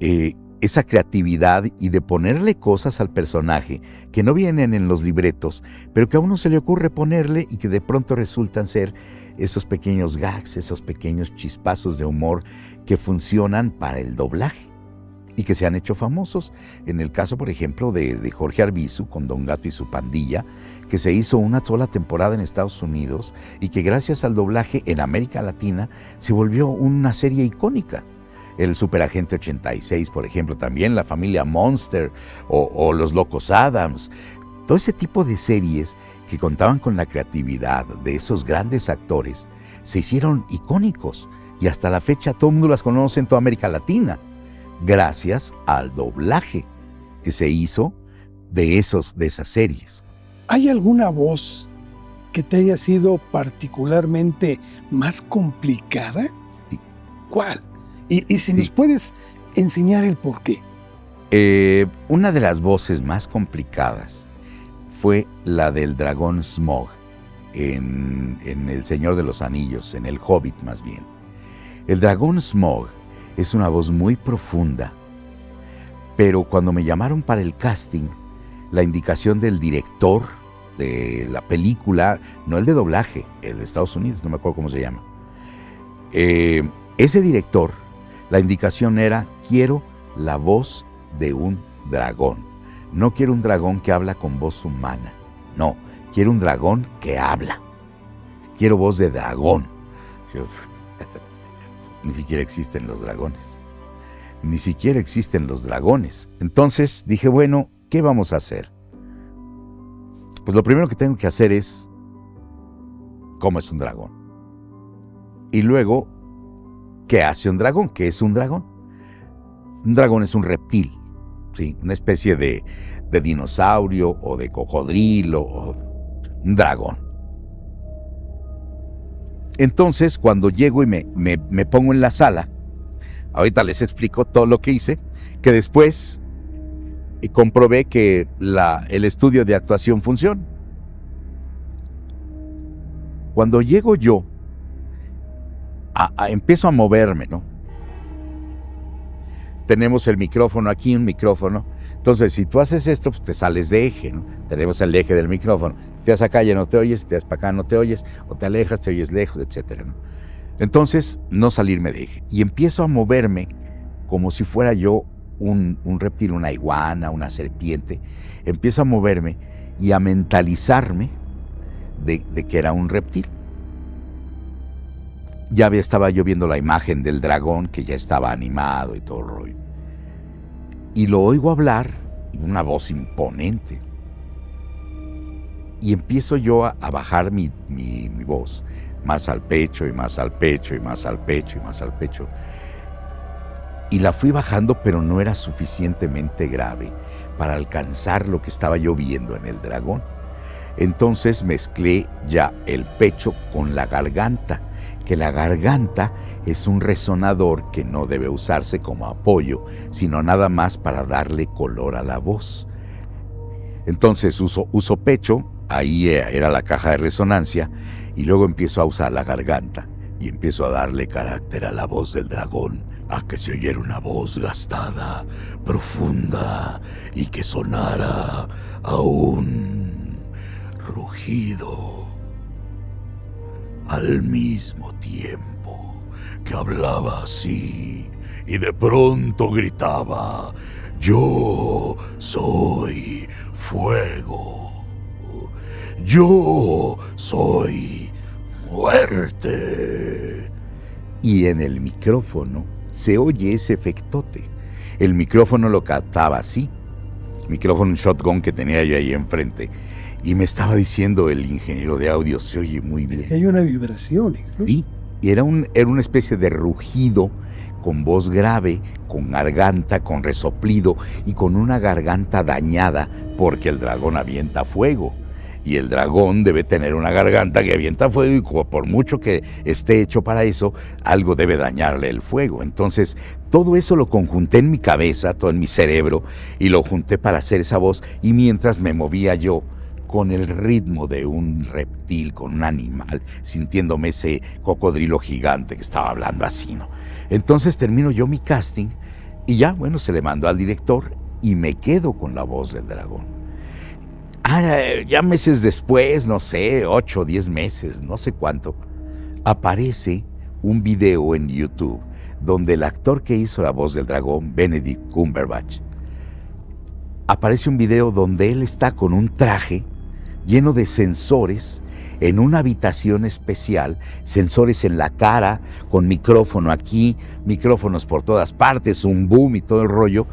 Eh, esa creatividad y de ponerle cosas al personaje que no vienen en los libretos, pero que a uno se le ocurre ponerle y que de pronto resultan ser esos pequeños gags, esos pequeños chispazos de humor que funcionan para el doblaje y que se han hecho famosos. En el caso, por ejemplo, de, Jorge Arbizu con Don Gato y su pandilla, que se hizo una sola temporada en Estados Unidos y que gracias al doblaje en América Latina se volvió una serie icónica el Superagente 86, por ejemplo, también la familia Monster o, Los Locos Adams. Todo ese tipo de series que contaban con la creatividad de esos grandes actores se hicieron icónicos y hasta la fecha todo el mundo las conoce en toda América Latina, gracias al doblaje que se hizo de, esos, de esas series. ¿Hay alguna voz que te haya sido particularmente más complicada? Sí. ¿Cuál? Y, si nos puedes enseñar el por qué. Eh, una de las voces más complicadas fue la del dragón Smog en, en, El Señor de los Anillos, en El Hobbit más bien. El dragón Smog es una voz muy profunda, pero cuando me llamaron para el casting, la indicación del director de la película, no el de doblaje, el de Estados Unidos, no me acuerdo cómo se llama, eh, ese director la indicación era, quiero la voz de un dragón. No quiero un dragón que habla con voz humana. No, quiero un dragón que habla. quiero voz de dragón. ni siquiera existen los dragones. Ni siquiera existen los dragones. Entonces dije, bueno, ¿qué vamos a hacer? Pues lo primero que tengo que hacer es cómo es un dragón. Y luego, ¿qué hace un dragón? ¿Qué es un dragón? Un dragón es un reptil, ¿sí? una especie de, de dinosaurio o de cocodrilo o un dragón. Entonces, cuando llego y me, me, pongo en la sala, ahorita les explico todo lo que hice, que después comprobé que la, el estudio de actuación funciona. Cuando llego yo, empiezo a moverme, ¿no? Tenemos el micrófono aquí, un micrófono. Entonces, si tú haces esto, pues te sales de eje, ¿no? Tenemos el eje del micrófono. Si te vas acá ya no te oyes, si te vas para acá no te oyes, o te alejas, te oyes lejos, etc. Entonces, no salirme de eje. Y empiezo a moverme como si fuera yo un, reptil, una iguana, una serpiente. Empiezo a moverme y a mentalizarme de que era un reptil ya estaba yo viendo la imagen del dragón que ya estaba animado y todo el rollo. Y lo oigo hablar, una voz imponente. Y empiezo yo a, bajar mi, mi, mi voz, más al pecho y más al pecho y más al pecho y más al pecho. Y la fui bajando, pero no era suficientemente grave para alcanzar lo que estaba yo viendo en el dragón. Entonces mezclé ya el pecho con la garganta, que la garganta es un resonador que no debe usarse como apoyo, sino nada más para darle color a la voz. Entonces uso, uso pecho, ahí era la caja de resonancia, y luego empiezo a usar la garganta y empiezo a darle carácter a la voz del dragón, a que se oyera una voz gastada, profunda y que sonara aún rugido. Al mismo tiempo que hablaba así y de pronto gritaba, yo soy fuego, yo soy muerte. Y en el micrófono se oye ese efectote. El micrófono lo captaba así. Micrófono shotgun que tenía yo ahí enfrente y me estaba diciendo el ingeniero de audio, se oye muy bien. Hay una vibración incluso. Sí, y era, un, era una especie de rugido con voz grave, con garganta, con resoplido y con una garganta dañada porque el dragón avienta fuego. Y el dragón debe tener una garganta que avienta fuego y por mucho que esté hecho para eso, algo debe dañarle el fuego. Entonces, todo eso lo conjunté en mi cabeza, todo en mi cerebro, y lo junté para hacer esa voz. Y mientras me movía yo, con el ritmo de un reptil, con un animal, sintiéndome ese cocodrilo gigante que estaba hablando así, ¿no? Entonces termino yo mi casting y ya, bueno, se le mandó al director y me quedo con la voz del dragón. Ah, ya meses después, no sé, ocho o diez meses, no sé cuánto, aparece un video en YouTube donde el actor que hizo la voz del dragón, Benedict Cumberbatch, aparece un video donde él está con un traje lleno de sensores en una habitación especial, sensores en la cara, con micrófono aquí, micrófonos por todas partes, un boom y todo el rollo,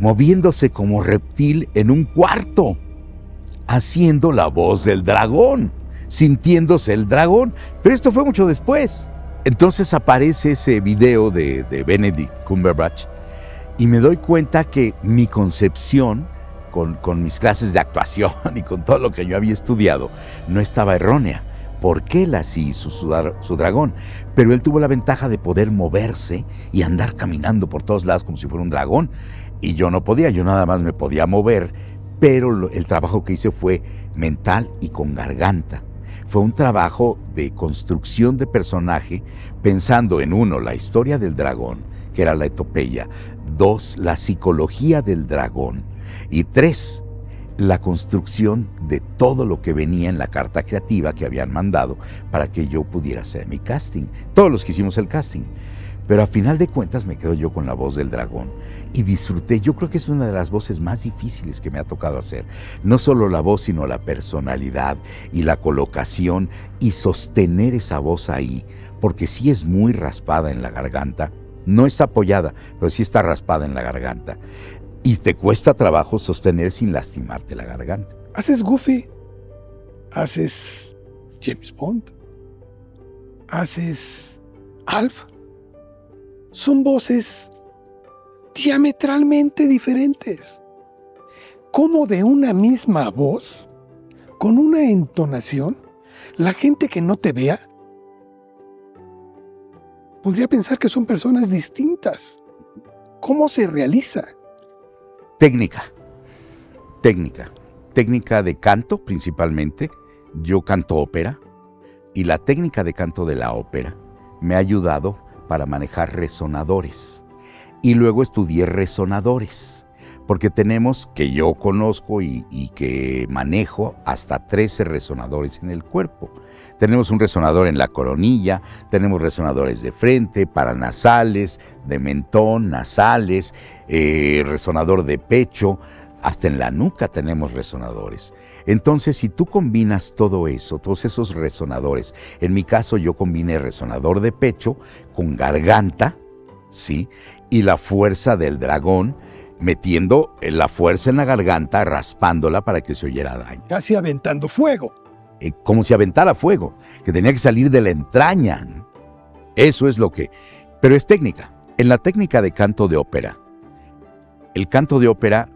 moviéndose como reptil en un cuarto, haciendo la voz del dragón, sintiéndose el dragón. Pero esto fue mucho después. Entonces aparece ese video de, de Benedict Cumberbatch y me doy cuenta que mi concepción con, mis clases de actuación y con todo lo que yo había estudiado, no estaba errónea porque él así hizo su, su, dragón. Pero él tuvo la ventaja de poder moverse y andar caminando por todos lados como si fuera un dragón. Y yo no podía, yo nada más me podía mover, pero el trabajo que hice fue mental y con garganta. Fue un trabajo de construcción de personaje pensando en uno, la historia del dragón, que era la etopeya, dos, la psicología del dragón, y tres, la construcción de todo lo que venía en la carta creativa que habían mandado para que yo pudiera hacer mi casting. Todos los que hicimos el casting. Pero a final de cuentas me quedo yo con la voz del dragón y disfruté. Yo creo que es una de las voces más difíciles que me ha tocado hacer. No solo la voz, sino la personalidad y la colocación y sostener esa voz ahí, porque sí es muy raspada en la garganta. No está apoyada, pero sí está raspada en la garganta. Y te cuesta trabajo sostener sin lastimarte la garganta. Haces Goofy, haces James Bond, haces Alf son voces diametralmente diferentes. Como de una misma voz, con una entonación, la gente que no te vea podría pensar que son personas distintas. ¿Cómo se realiza? Técnica, técnica, técnica de canto principalmente. Yo canto ópera y la técnica de canto de la ópera me ha ayudado para manejar resonadores. Y luego estudié resonadores, porque tenemos, que yo conozco y, que manejo, hasta 13 resonadores en el cuerpo. Tenemos un resonador en la coronilla, tenemos resonadores de frente, paranasales, de mentón, nasales, eh, resonador de pecho, hasta en la nuca tenemos resonadores. Entonces, si tú combinas todo eso, todos esos resonadores, en mi caso yo combiné resonador de pecho con garganta, ¿sí? Y la fuerza del dragón, metiendo la fuerza en la garganta, raspándola para que se oyera daño. Casi aventando fuego. Eh, como si aventara fuego, que tenía que salir de la entraña. Eso es lo que... Pero es técnica. En la técnica de canto de ópera, el canto de ópera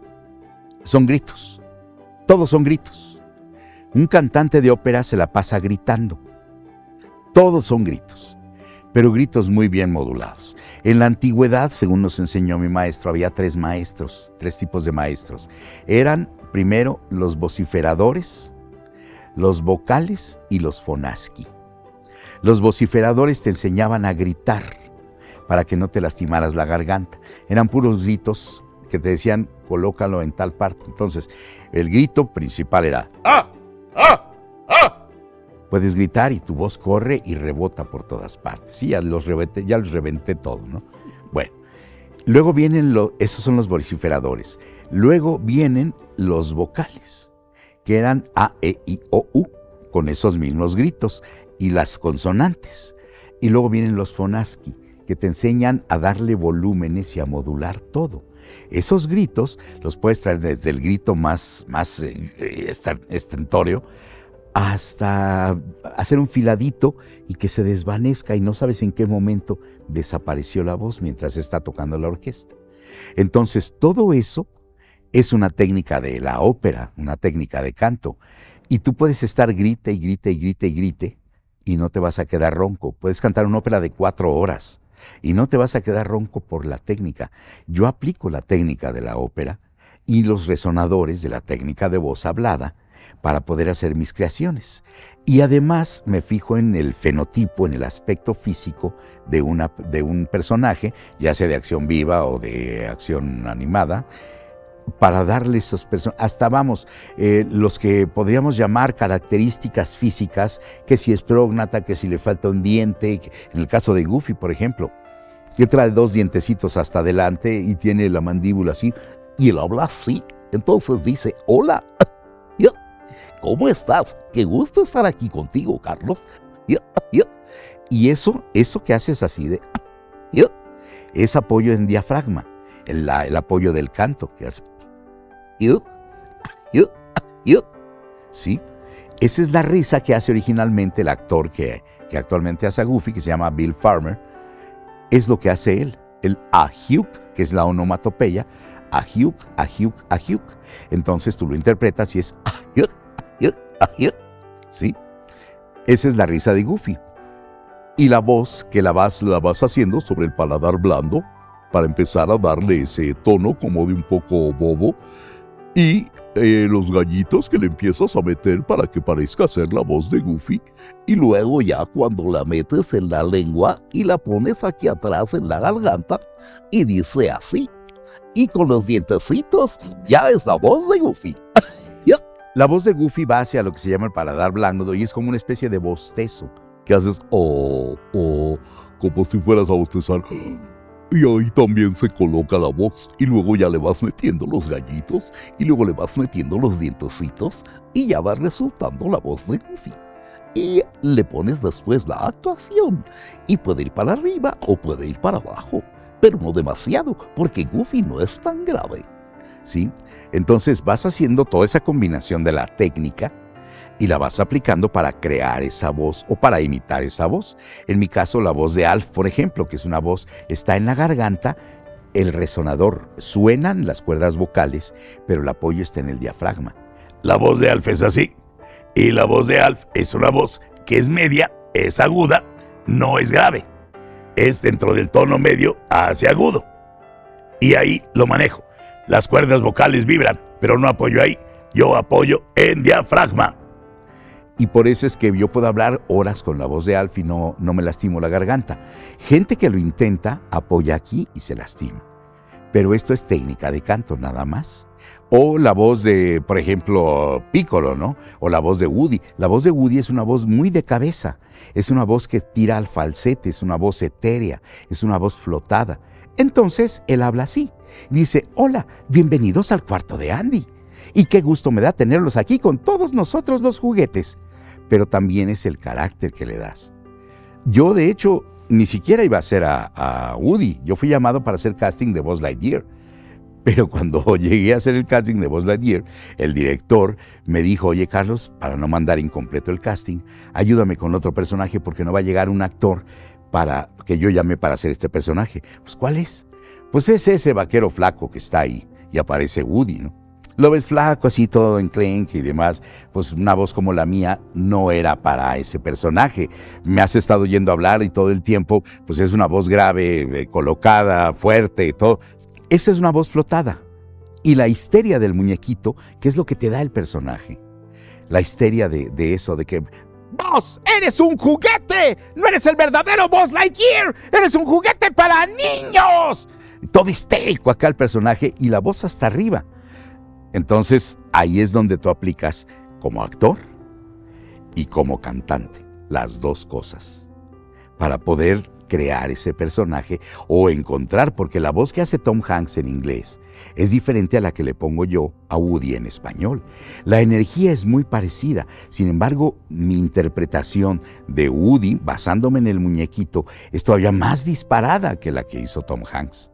son gritos. Todos son gritos. Un cantante de ópera se la pasa gritando. Todos son gritos, pero gritos muy bien modulados. En la antigüedad, según nos enseñó mi maestro, había tres maestros, tres tipos de maestros. Eran primero los vociferadores, los vocales y los fonaski. Los vociferadores te enseñaban a gritar para que no te lastimaras la garganta. Eran puros gritos que te decían colócalo en tal parte. Entonces, el grito principal era ¡Ah! ¡Ah! ¡Ah! Puedes gritar y tu voz corre y rebota por todas partes. Sí, ya los reventé, ya los reventé todo, ¿no? Bueno, luego vienen los, esos son los vociferadores. Luego vienen los vocales, que eran A, E, I, O, U, con esos mismos gritos, y las consonantes. Y luego vienen los fonaski, que te enseñan a darle volúmenes y a modular todo. Esos gritos los puedes traer desde el grito más, más eh, estentorio hasta hacer un filadito y que se desvanezca y no sabes en qué momento desapareció la voz mientras está tocando la orquesta. Entonces, todo eso es una técnica de la ópera, una técnica de canto. Y tú puedes estar grite y grite y grite y grite y no te vas a quedar ronco. Puedes cantar una ópera de cuatro horas y no te vas a quedar ronco por la técnica. Yo aplico la técnica de la ópera y los resonadores de la técnica de voz hablada para poder hacer mis creaciones. Y además me fijo en el fenotipo, en el aspecto físico de, una, de un personaje, ya sea de acción viva o de acción animada, para darle esos personajes, hasta vamos, eh, los que podríamos llamar características físicas, que si es prógnata, que si le falta un diente, en el caso de Goofy, por ejemplo, que trae dos dientecitos hasta adelante y tiene la mandíbula así, y él habla así, entonces dice, hola, ¿cómo estás? Qué gusto estar aquí contigo, Carlos. Y eso, eso que haces así de, es apoyo en diafragma, el, apoyo del canto que hace. ¿Sí? Esa es la risa que hace originalmente el actor que, actualmente hace a Goofy, que se llama Bill Farmer. Es lo que hace él, el ahiuk, que es la onomatopeya, ahiuk, ahiuk, ahiuk. Entonces tú lo interpretas y es ahiuk, ahiuk, ahiuk. ¿Sí? Esa es la risa de Goofy. Y la voz que la vas haciendo sobre el paladar blando para empezar a darle ese tono como de un poco bobo y eh, los gallitos que le empiezas a meter para que parezca ser la voz de Goofy. Y luego ya cuando la metes en la lengua y la pones aquí atrás en la garganta y dice así. Y con los dientecitos ya es la voz de Goofy. la voz de Goofy va hacia lo que se llama el paladar blando y es como una especie de bostezo que haces oh, oh, como si fueras a bostezar. Y ahí también se coloca la voz y luego ya le vas metiendo los gallitos y luego le vas metiendo los dientecitos y ya va resultando la voz de Goofy. Y le pones después la actuación y puede ir para arriba o puede ir para abajo, pero no demasiado porque Goofy no es tan grave. ¿Sí? Entonces vas haciendo toda esa combinación de la técnica y la vas aplicando para crear esa voz o para imitar esa voz. En mi caso, la voz de Alf, por ejemplo, que es una voz, está en la garganta, el resonador, suenan las cuerdas vocales, pero el apoyo está en el diafragma. La voz de Alf es así. Y la voz de Alf es una voz que es media, es aguda, no es grave. Es dentro del tono medio hacia agudo. Y ahí lo manejo. Las cuerdas vocales vibran, pero no apoyo ahí. Yo apoyo en diafragma. Y por eso es que yo puedo hablar horas con la voz de Alf y no, no me lastimo la garganta. Gente que lo intenta apoya aquí y se lastima. Pero esto es técnica de canto nada más. O la voz de, por ejemplo, Piccolo, ¿no? O la voz de Woody. La voz de Woody es una voz muy de cabeza. Es una voz que tira al falsete, es una voz etérea, es una voz flotada. Entonces él habla así. Dice, hola, bienvenidos al cuarto de Andy. Y qué gusto me da tenerlos aquí con todos nosotros los juguetes pero también es el carácter que le das. Yo, de hecho, ni siquiera iba a ser a, Woody. Yo fui llamado para hacer casting de Buzz Lightyear. Pero cuando llegué a hacer el casting de Buzz Lightyear, el director me dijo, oye Carlos, para no mandar incompleto el casting, ayúdame con otro personaje porque no va a llegar un actor para que yo llame para hacer este personaje. Pues ¿cuál es? Pues es ese vaquero flaco que está ahí y aparece Woody, ¿no? Lo ves flaco, así todo enclenque y demás. Pues una voz como la mía no era para ese personaje. Me has estado oyendo hablar y todo el tiempo, pues es una voz grave, eh, colocada, fuerte, y todo. Esa es una voz flotada. Y la histeria del muñequito, que es lo que te da el personaje. La histeria de, eso, de que ¡Vos eres un juguete! ¡No eres el verdadero Boss Lightyear! ¡Eres un juguete para niños! Todo histérico acá el personaje y la voz hasta arriba. Entonces ahí es donde tú aplicas como actor y como cantante, las dos cosas, para poder crear ese personaje o encontrar, porque la voz que hace Tom Hanks en inglés es diferente a la que le pongo yo a Woody en español. La energía es muy parecida, sin embargo, mi interpretación de Woody, basándome en el muñequito, es todavía más disparada que la que hizo Tom Hanks.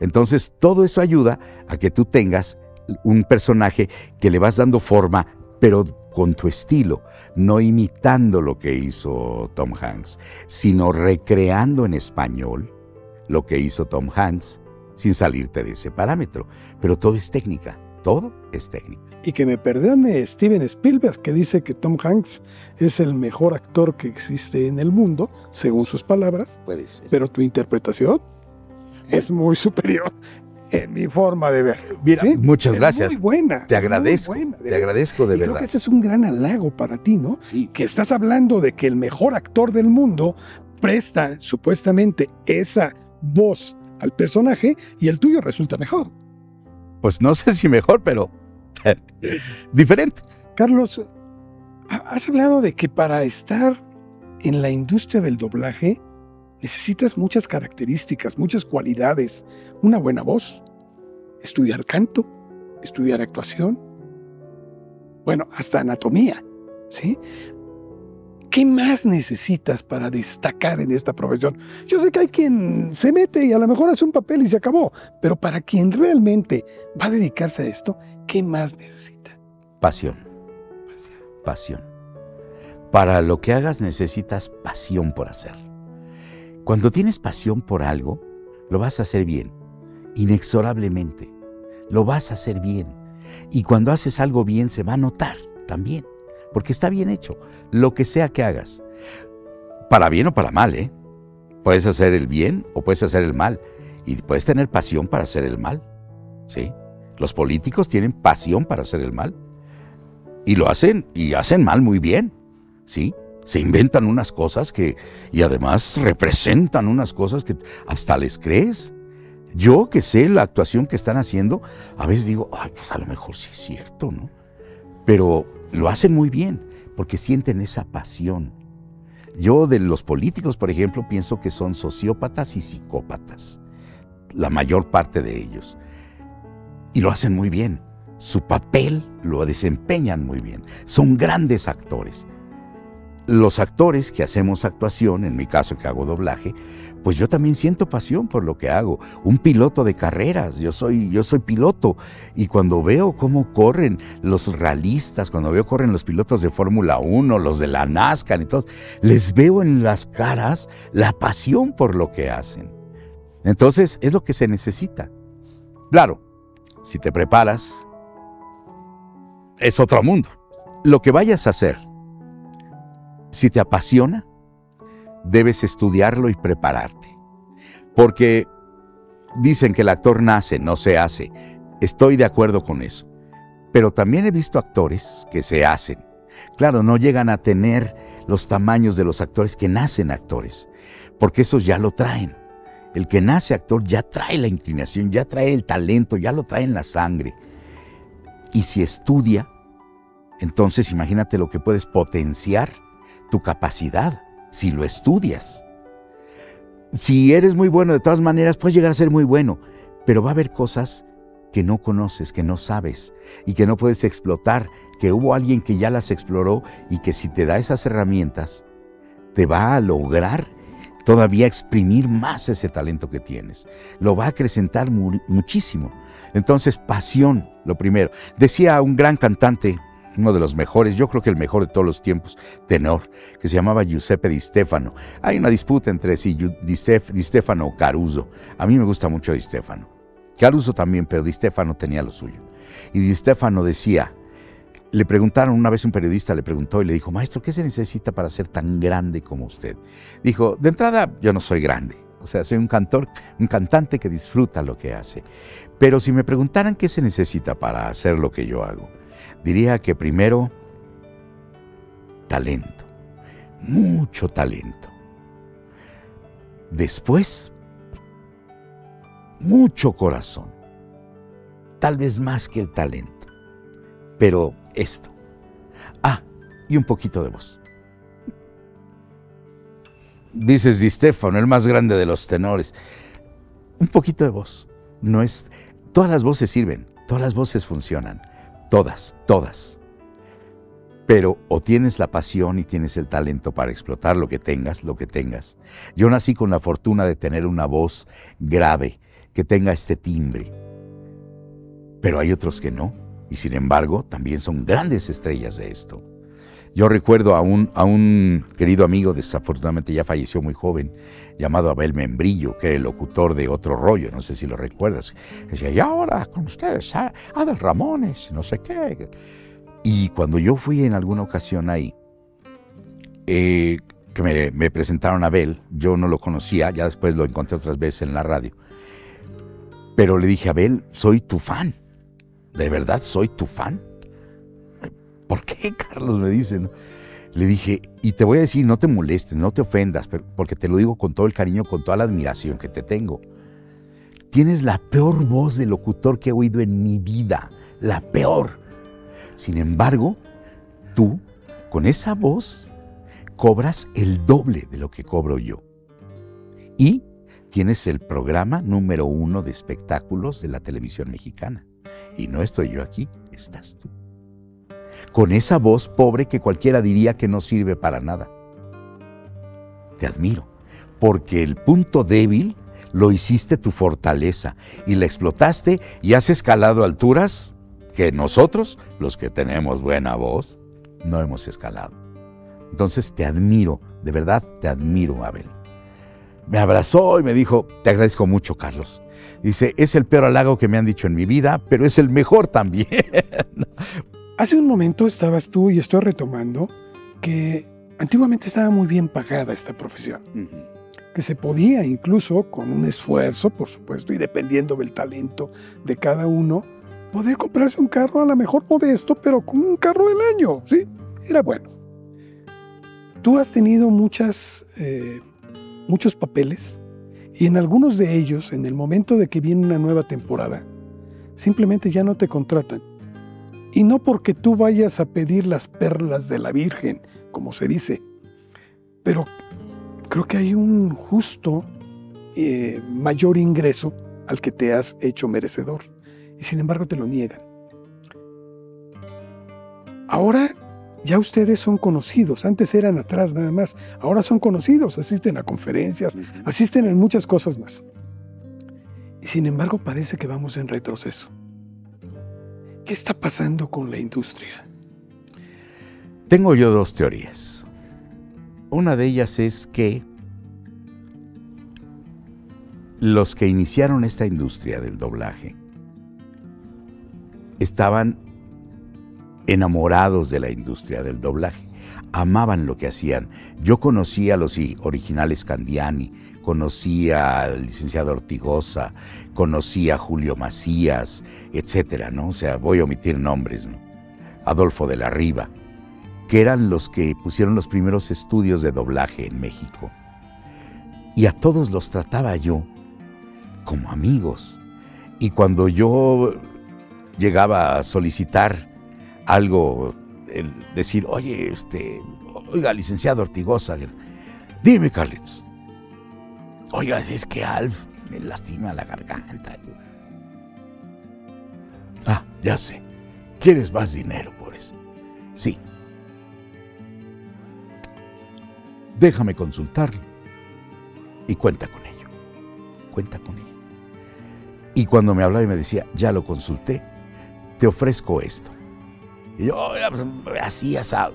Entonces, todo eso ayuda a que tú tengas un personaje que le vas dando forma, pero con tu estilo, no imitando lo que hizo Tom Hanks, sino recreando en español lo que hizo Tom Hanks sin salirte de ese parámetro. Pero todo es técnica, todo es técnica. Y que me perdone Steven Spielberg, que dice que Tom Hanks es el mejor actor que existe en el mundo, según sus palabras. Pero tu interpretación es muy superior en mi forma de ver. Mira, muchas gracias. Muy buena. Te agradezco. te agradezco de verdad. Creo que ese es un gran halago para ti, ¿no? Sí. Que estás hablando de que el mejor actor del mundo presta supuestamente esa voz al personaje y el tuyo resulta mejor. Pues no sé si mejor, pero diferente. Carlos, has hablado de que para estar en la industria del doblaje necesitas muchas características, muchas cualidades, una buena voz, estudiar canto, estudiar actuación, bueno, hasta anatomía, ¿sí? ¿Qué más necesitas para destacar en esta profesión? Yo sé que hay quien se mete y a lo mejor hace un papel y se acabó, pero para quien realmente va a dedicarse a esto, ¿qué más necesita? Pasión. Pasión. Para lo que hagas necesitas pasión por hacerlo. Cuando tienes pasión por algo, lo vas a hacer bien, inexorablemente. Lo vas a hacer bien. Y cuando haces algo bien se va a notar también, porque está bien hecho, lo que sea que hagas. Para bien o para mal, ¿eh? Puedes hacer el bien o puedes hacer el mal. Y puedes tener pasión para hacer el mal. ¿Sí? Los políticos tienen pasión para hacer el mal. Y lo hacen, y hacen mal muy bien. ¿Sí? Se inventan unas cosas que, y además representan unas cosas que hasta les crees. Yo que sé la actuación que están haciendo, a veces digo, ay, pues a lo mejor sí es cierto, ¿no? Pero lo hacen muy bien, porque sienten esa pasión. Yo de los políticos, por ejemplo, pienso que son sociópatas y psicópatas, la mayor parte de ellos. Y lo hacen muy bien. Su papel lo desempeñan muy bien. Son grandes actores. Los actores que hacemos actuación, en mi caso que hago doblaje, pues yo también siento pasión por lo que hago. Un piloto de carreras, yo soy, yo soy piloto. Y cuando veo cómo corren los realistas, cuando veo corren los pilotos de Fórmula 1, los de la NASCAR y todos, les veo en las caras la pasión por lo que hacen. Entonces es lo que se necesita. Claro, si te preparas, es otro mundo. Lo que vayas a hacer, si te apasiona, debes estudiarlo y prepararte. Porque dicen que el actor nace, no se hace. Estoy de acuerdo con eso. Pero también he visto actores que se hacen. Claro, no llegan a tener los tamaños de los actores que nacen actores, porque esos ya lo traen. El que nace actor ya trae la inclinación, ya trae el talento, ya lo trae en la sangre. Y si estudia, entonces imagínate lo que puedes potenciar tu capacidad si lo estudias. Si eres muy bueno, de todas maneras, puedes llegar a ser muy bueno, pero va a haber cosas que no conoces, que no sabes y que no puedes explotar, que hubo alguien que ya las exploró y que si te da esas herramientas, te va a lograr todavía exprimir más ese talento que tienes. Lo va a acrecentar muchísimo. Entonces, pasión, lo primero. Decía un gran cantante, uno de los mejores, yo creo que el mejor de todos los tiempos, tenor, que se llamaba Giuseppe Di Stefano. Hay una disputa entre sí, Di, Stefano o Caruso. A mí me gusta mucho Di Stefano. Caruso también, pero Di Stefano tenía lo suyo. Y Di Stefano decía, le preguntaron una vez un periodista, le preguntó y le dijo, maestro, ¿qué se necesita para ser tan grande como usted? Dijo, de entrada, yo no soy grande. O sea, soy un cantor, un cantante que disfruta lo que hace. Pero si me preguntaran qué se necesita para hacer lo que yo hago, diría que primero, talento, mucho talento. Después, mucho corazón, tal vez más que el talento, pero esto. Ah, y un poquito de voz. Dices Di Stefano, el más grande de los tenores. Un poquito de voz. No es. Todas las voces sirven, todas las voces funcionan. Todas, todas. Pero o tienes la pasión y tienes el talento para explotar lo que tengas, lo que tengas. Yo nací con la fortuna de tener una voz grave, que tenga este timbre. Pero hay otros que no, y sin embargo también son grandes estrellas de esto. Yo recuerdo a un, querido amigo, desafortunadamente ya falleció muy joven, llamado Abel Membrillo, que era el locutor de Otro Rollo, no sé si lo recuerdas. Decía, y ahora con ustedes, Adel Ramones, no sé qué. Y cuando yo fui en alguna ocasión ahí, eh, que me, me, presentaron a Abel, yo no lo conocía, ya después lo encontré otras veces en la radio. Pero le dije, Abel, soy tu fan. ¿De verdad soy tu fan? ¿Por qué, Carlos? Me dicen. Le dije, y te voy a decir, no te molestes, no te ofendas, porque te lo digo con todo el cariño, con toda la admiración que te tengo. Tienes la peor voz de locutor que he oído en mi vida, la peor. Sin embargo, tú, con esa voz, cobras el doble de lo que cobro yo. Y tienes el programa número uno de espectáculos de la televisión mexicana. Y no estoy yo aquí, estás tú con esa voz pobre que cualquiera diría que no sirve para nada. Te admiro, porque el punto débil lo hiciste tu fortaleza y la explotaste y has escalado alturas que nosotros, los que tenemos buena voz, no hemos escalado. Entonces te admiro, de verdad te admiro, Abel. Me abrazó y me dijo, te agradezco mucho, Carlos. Dice, es el peor halago que me han dicho en mi vida, pero es el mejor también. Hace un momento estabas tú, y estoy retomando, que antiguamente estaba muy bien pagada esta profesión. Que se podía incluso, con un esfuerzo, por supuesto, y dependiendo del talento de cada uno, poder comprarse un carro a lo mejor modesto, pero con un carro del año, ¿sí? Era bueno. Tú has tenido muchas, eh, muchos papeles y en algunos de ellos, en el momento de que viene una nueva temporada, simplemente ya no te contratan y no porque tú vayas a pedir las perlas de la Virgen, como se dice, pero creo que hay un justo eh, mayor ingreso al que te has hecho merecedor. Y sin embargo te lo niegan. Ahora ya ustedes son conocidos, antes eran atrás nada más, ahora son conocidos, asisten a conferencias, asisten a muchas cosas más. Y sin embargo parece que vamos en retroceso. ¿Qué está pasando con la industria? Tengo yo dos teorías. Una de ellas es que los que iniciaron esta industria del doblaje estaban enamorados de la industria del doblaje, amaban lo que hacían. Yo conocí a los originales Candiani, conocí al licenciado Ortigosa, conocí a Julio Macías, etcétera, ¿no? O sea, voy a omitir nombres, ¿no? Adolfo de la Riva, que eran los que pusieron los primeros estudios de doblaje en México. Y a todos los trataba yo como amigos. Y cuando yo llegaba a solicitar algo, el decir, oye, este, oiga, licenciado Ortigosa, dime, Carlitos. Oiga, es que Alf me lastima la garganta. Ah, ya sé. ¿Quieres más dinero por eso? Sí. Déjame consultarlo. Y cuenta con ello. Cuenta con ello. Y cuando me hablaba y me decía, ya lo consulté, te ofrezco esto. Y yo, pues, así, asado.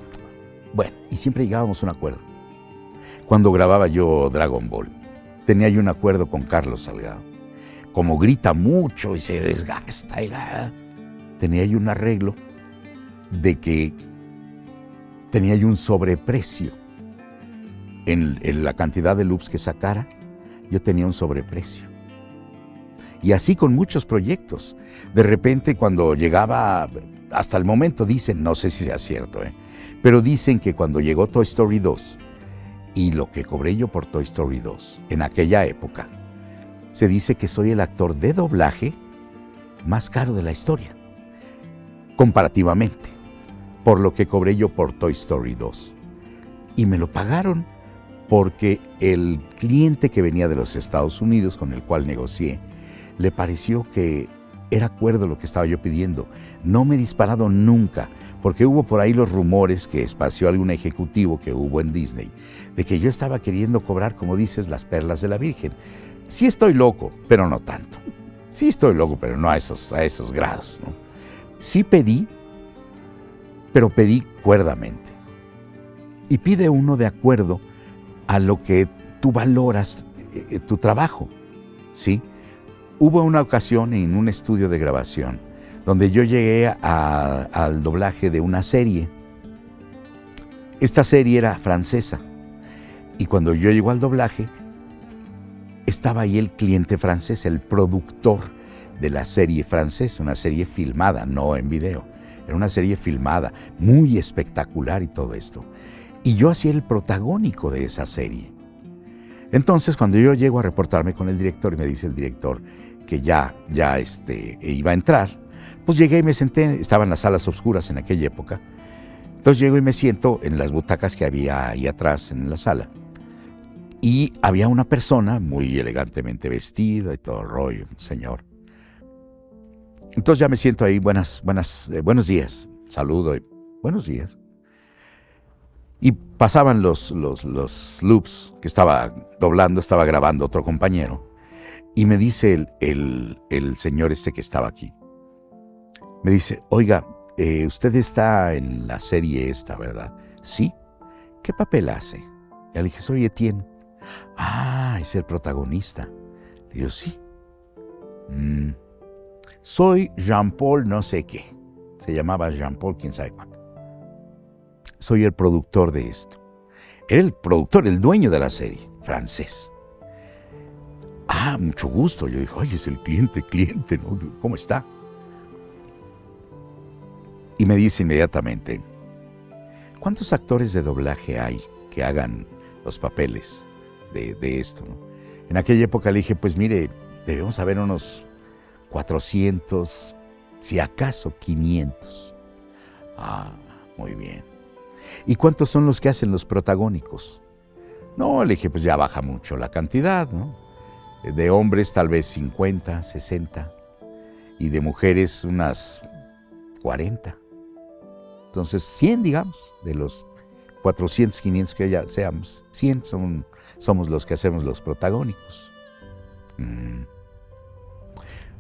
Bueno, y siempre llegábamos a un acuerdo. Cuando grababa yo Dragon Ball, tenía yo un acuerdo con Carlos Salgado. Como grita mucho y se desgasta, tenía yo un arreglo de que tenía yo un sobreprecio en, en la cantidad de loops que sacara. Yo tenía un sobreprecio. Y así con muchos proyectos. De repente cuando llegaba hasta el momento dicen, no sé si sea cierto, ¿eh? pero dicen que cuando llegó Toy Story 2 y lo que cobré yo por Toy Story 2 en aquella época, se dice que soy el actor de doblaje más caro de la historia, comparativamente, por lo que cobré yo por Toy Story 2. Y me lo pagaron porque el cliente que venía de los Estados Unidos con el cual negocié, le pareció que era acuerdo lo que estaba yo pidiendo. No me he disparado nunca, porque hubo por ahí los rumores que esparció algún ejecutivo que hubo en Disney, de que yo estaba queriendo cobrar, como dices, las perlas de la Virgen. Sí estoy loco, pero no tanto. Sí estoy loco, pero no a esos, a esos grados. Sí pedí, pero pedí cuerdamente. Y pide uno de acuerdo a lo que tú valoras eh, eh, tu trabajo. ¿Sí? Hubo una ocasión en un estudio de grabación donde yo llegué al doblaje de una serie. Esta serie era francesa y cuando yo llego al doblaje estaba ahí el cliente francés, el productor de la serie francesa, una serie filmada, no en video. Era una serie filmada, muy espectacular y todo esto. Y yo hacía el protagónico de esa serie. Entonces, cuando yo llego a reportarme con el director y me dice el director, que ya, ya este, iba a entrar, pues llegué y me senté, estaban las salas oscuras en aquella época, entonces llego y me siento en las butacas que había ahí atrás en la sala. Y había una persona muy elegantemente vestida y todo el rollo, señor. Entonces ya me siento ahí, buenas, buenas, eh, buenos días, saludo y buenos días. Y pasaban los, los, los loops que estaba doblando, estaba grabando otro compañero. Y me dice el, el, señor este que estaba aquí, me dice, oiga, eh, usted está en la serie esta, ¿verdad? Sí. ¿Qué papel hace? Y le dije, soy Etienne. Ah, es el protagonista. Le digo, sí. Mm. Soy Jean-Paul no sé qué. Se llamaba Jean-Paul quién sabe cuánto. Soy el productor de esto. Era el productor, el dueño de la serie, francés. Ah, mucho gusto. Yo dije, oye, es el cliente, cliente, ¿no? ¿Cómo está? Y me dice inmediatamente, ¿cuántos actores de doblaje hay que hagan los papeles de, esto? En aquella época le dije, pues mire, debemos haber unos 400, si acaso 500. Ah, muy bien. ¿Y cuántos son los que hacen los protagónicos? No, le dije, pues ya baja mucho la cantidad, ¿no? De hombres tal vez 50, 60 y de mujeres unas 40. Entonces, 100, digamos, de los 400, 500 que ya seamos, 100 son, somos los que hacemos los protagónicos. Mm.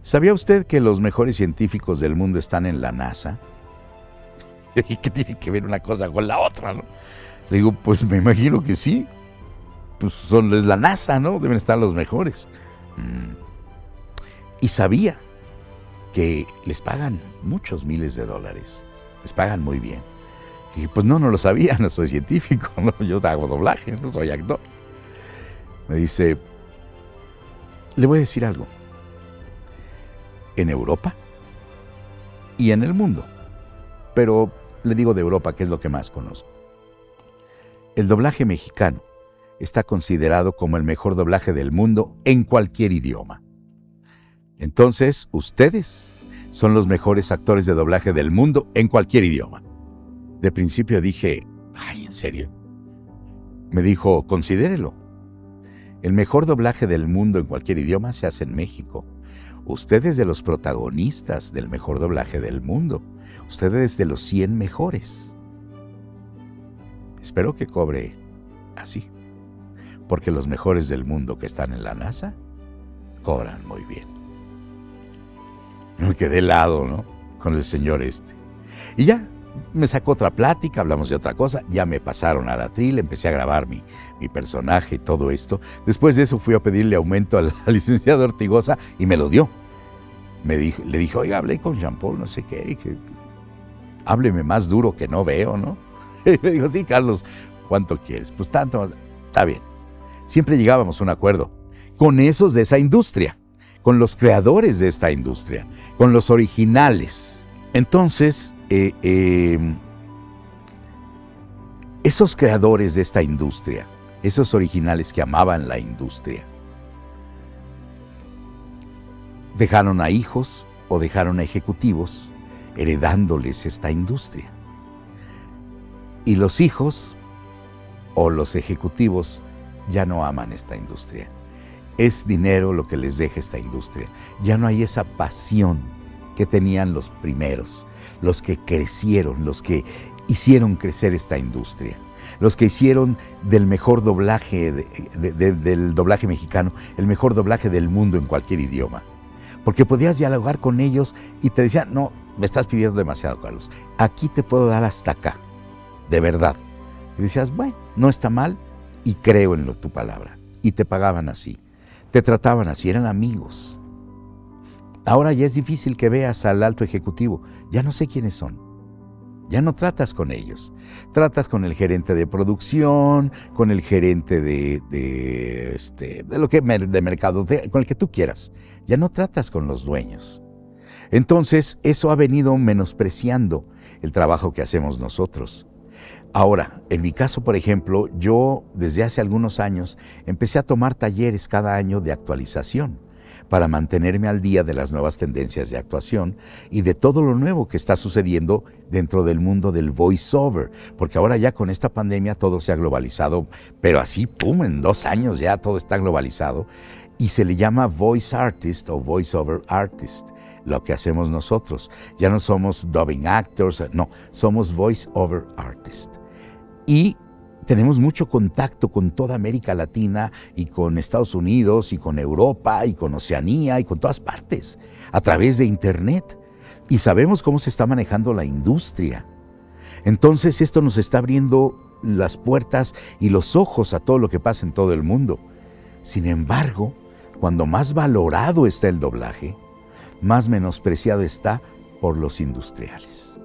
¿Sabía usted que los mejores científicos del mundo están en la NASA? ¿Y qué tiene que ver una cosa con la otra? ¿no? Le digo, pues me imagino que sí. Pues son, es la NASA, ¿no? Deben estar los mejores. Mm. Y sabía que les pagan muchos miles de dólares. Les pagan muy bien. Y pues no, no lo sabía, no soy científico, ¿no? yo hago doblaje, no soy actor. Me dice, le voy a decir algo. En Europa y en el mundo, pero le digo de Europa, que es lo que más conozco. El doblaje mexicano está considerado como el mejor doblaje del mundo en cualquier idioma. Entonces, ustedes son los mejores actores de doblaje del mundo en cualquier idioma. De principio dije, ay, ¿en serio? Me dijo, considérelo. El mejor doblaje del mundo en cualquier idioma se hace en México. Ustedes de los protagonistas del mejor doblaje del mundo. Ustedes de los 100 mejores. Espero que cobre así. Porque los mejores del mundo que están en la NASA cobran muy bien. Me quedé helado, ¿no? Con el señor este. Y ya, me sacó otra plática, hablamos de otra cosa, ya me pasaron a la tril, empecé a grabar mi, mi personaje y todo esto. Después de eso fui a pedirle aumento al, licenciado Ortigosa y me lo dio. Me dijo, le dije, oiga, hablé con Jean Paul, no sé qué, hábleme más duro que no veo, ¿no? Y me dijo, sí, Carlos, ¿cuánto quieres? Pues tanto, está bien. Siempre llegábamos a un acuerdo con esos de esa industria, con los creadores de esta industria, con los originales. Entonces, eh, eh, esos creadores de esta industria, esos originales que amaban la industria, dejaron a hijos o dejaron a ejecutivos heredándoles esta industria. Y los hijos o los ejecutivos ya no aman esta industria. Es dinero lo que les deja esta industria. Ya no hay esa pasión que tenían los primeros, los que crecieron, los que hicieron crecer esta industria, los que hicieron del mejor doblaje, del doblaje mexicano, el mejor doblaje del mundo en cualquier idioma. Porque podías dialogar con ellos y te decían, no, me estás pidiendo demasiado, Carlos. Aquí te puedo dar hasta acá, de verdad. Y decías, bueno, no está mal y creo en lo, tu palabra. Y te pagaban así, te trataban así, eran amigos. Ahora ya es difícil que veas al alto ejecutivo, ya no sé quiénes son. Ya no tratas con ellos. Tratas con el gerente de producción, con el gerente de, de, este, de lo que de mercado, con el que tú quieras. Ya no tratas con los dueños. Entonces, eso ha venido menospreciando el trabajo que hacemos nosotros. Ahora, en mi caso, por ejemplo, yo desde hace algunos años empecé a tomar talleres cada año de actualización para mantenerme al día de las nuevas tendencias de actuación y de todo lo nuevo que está sucediendo dentro del mundo del voiceover, porque ahora ya con esta pandemia todo se ha globalizado, pero así, ¡pum!, en dos años ya todo está globalizado y se le llama voice artist o voiceover artist lo que hacemos nosotros. Ya no somos dubbing actors, no, somos voice over artist. Y tenemos mucho contacto con toda América Latina y con Estados Unidos y con Europa y con Oceanía y con todas partes a través de Internet. Y sabemos cómo se está manejando la industria. Entonces esto nos está abriendo las puertas y los ojos a todo lo que pasa en todo el mundo. Sin embargo, cuando más valorado está el doblaje, más menospreciado está por los industriales.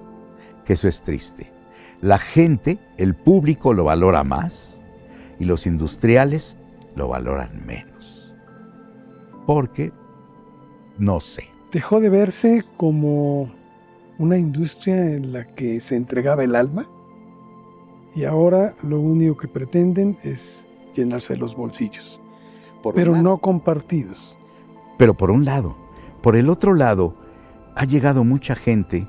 Que eso es triste. La gente, el público lo valora más y los industriales lo valoran menos. Porque, no sé. Dejó de verse como una industria en la que se entregaba el alma y ahora lo único que pretenden es llenarse los bolsillos, pero no compartidos. Pero por un lado, por el otro lado, ha llegado mucha gente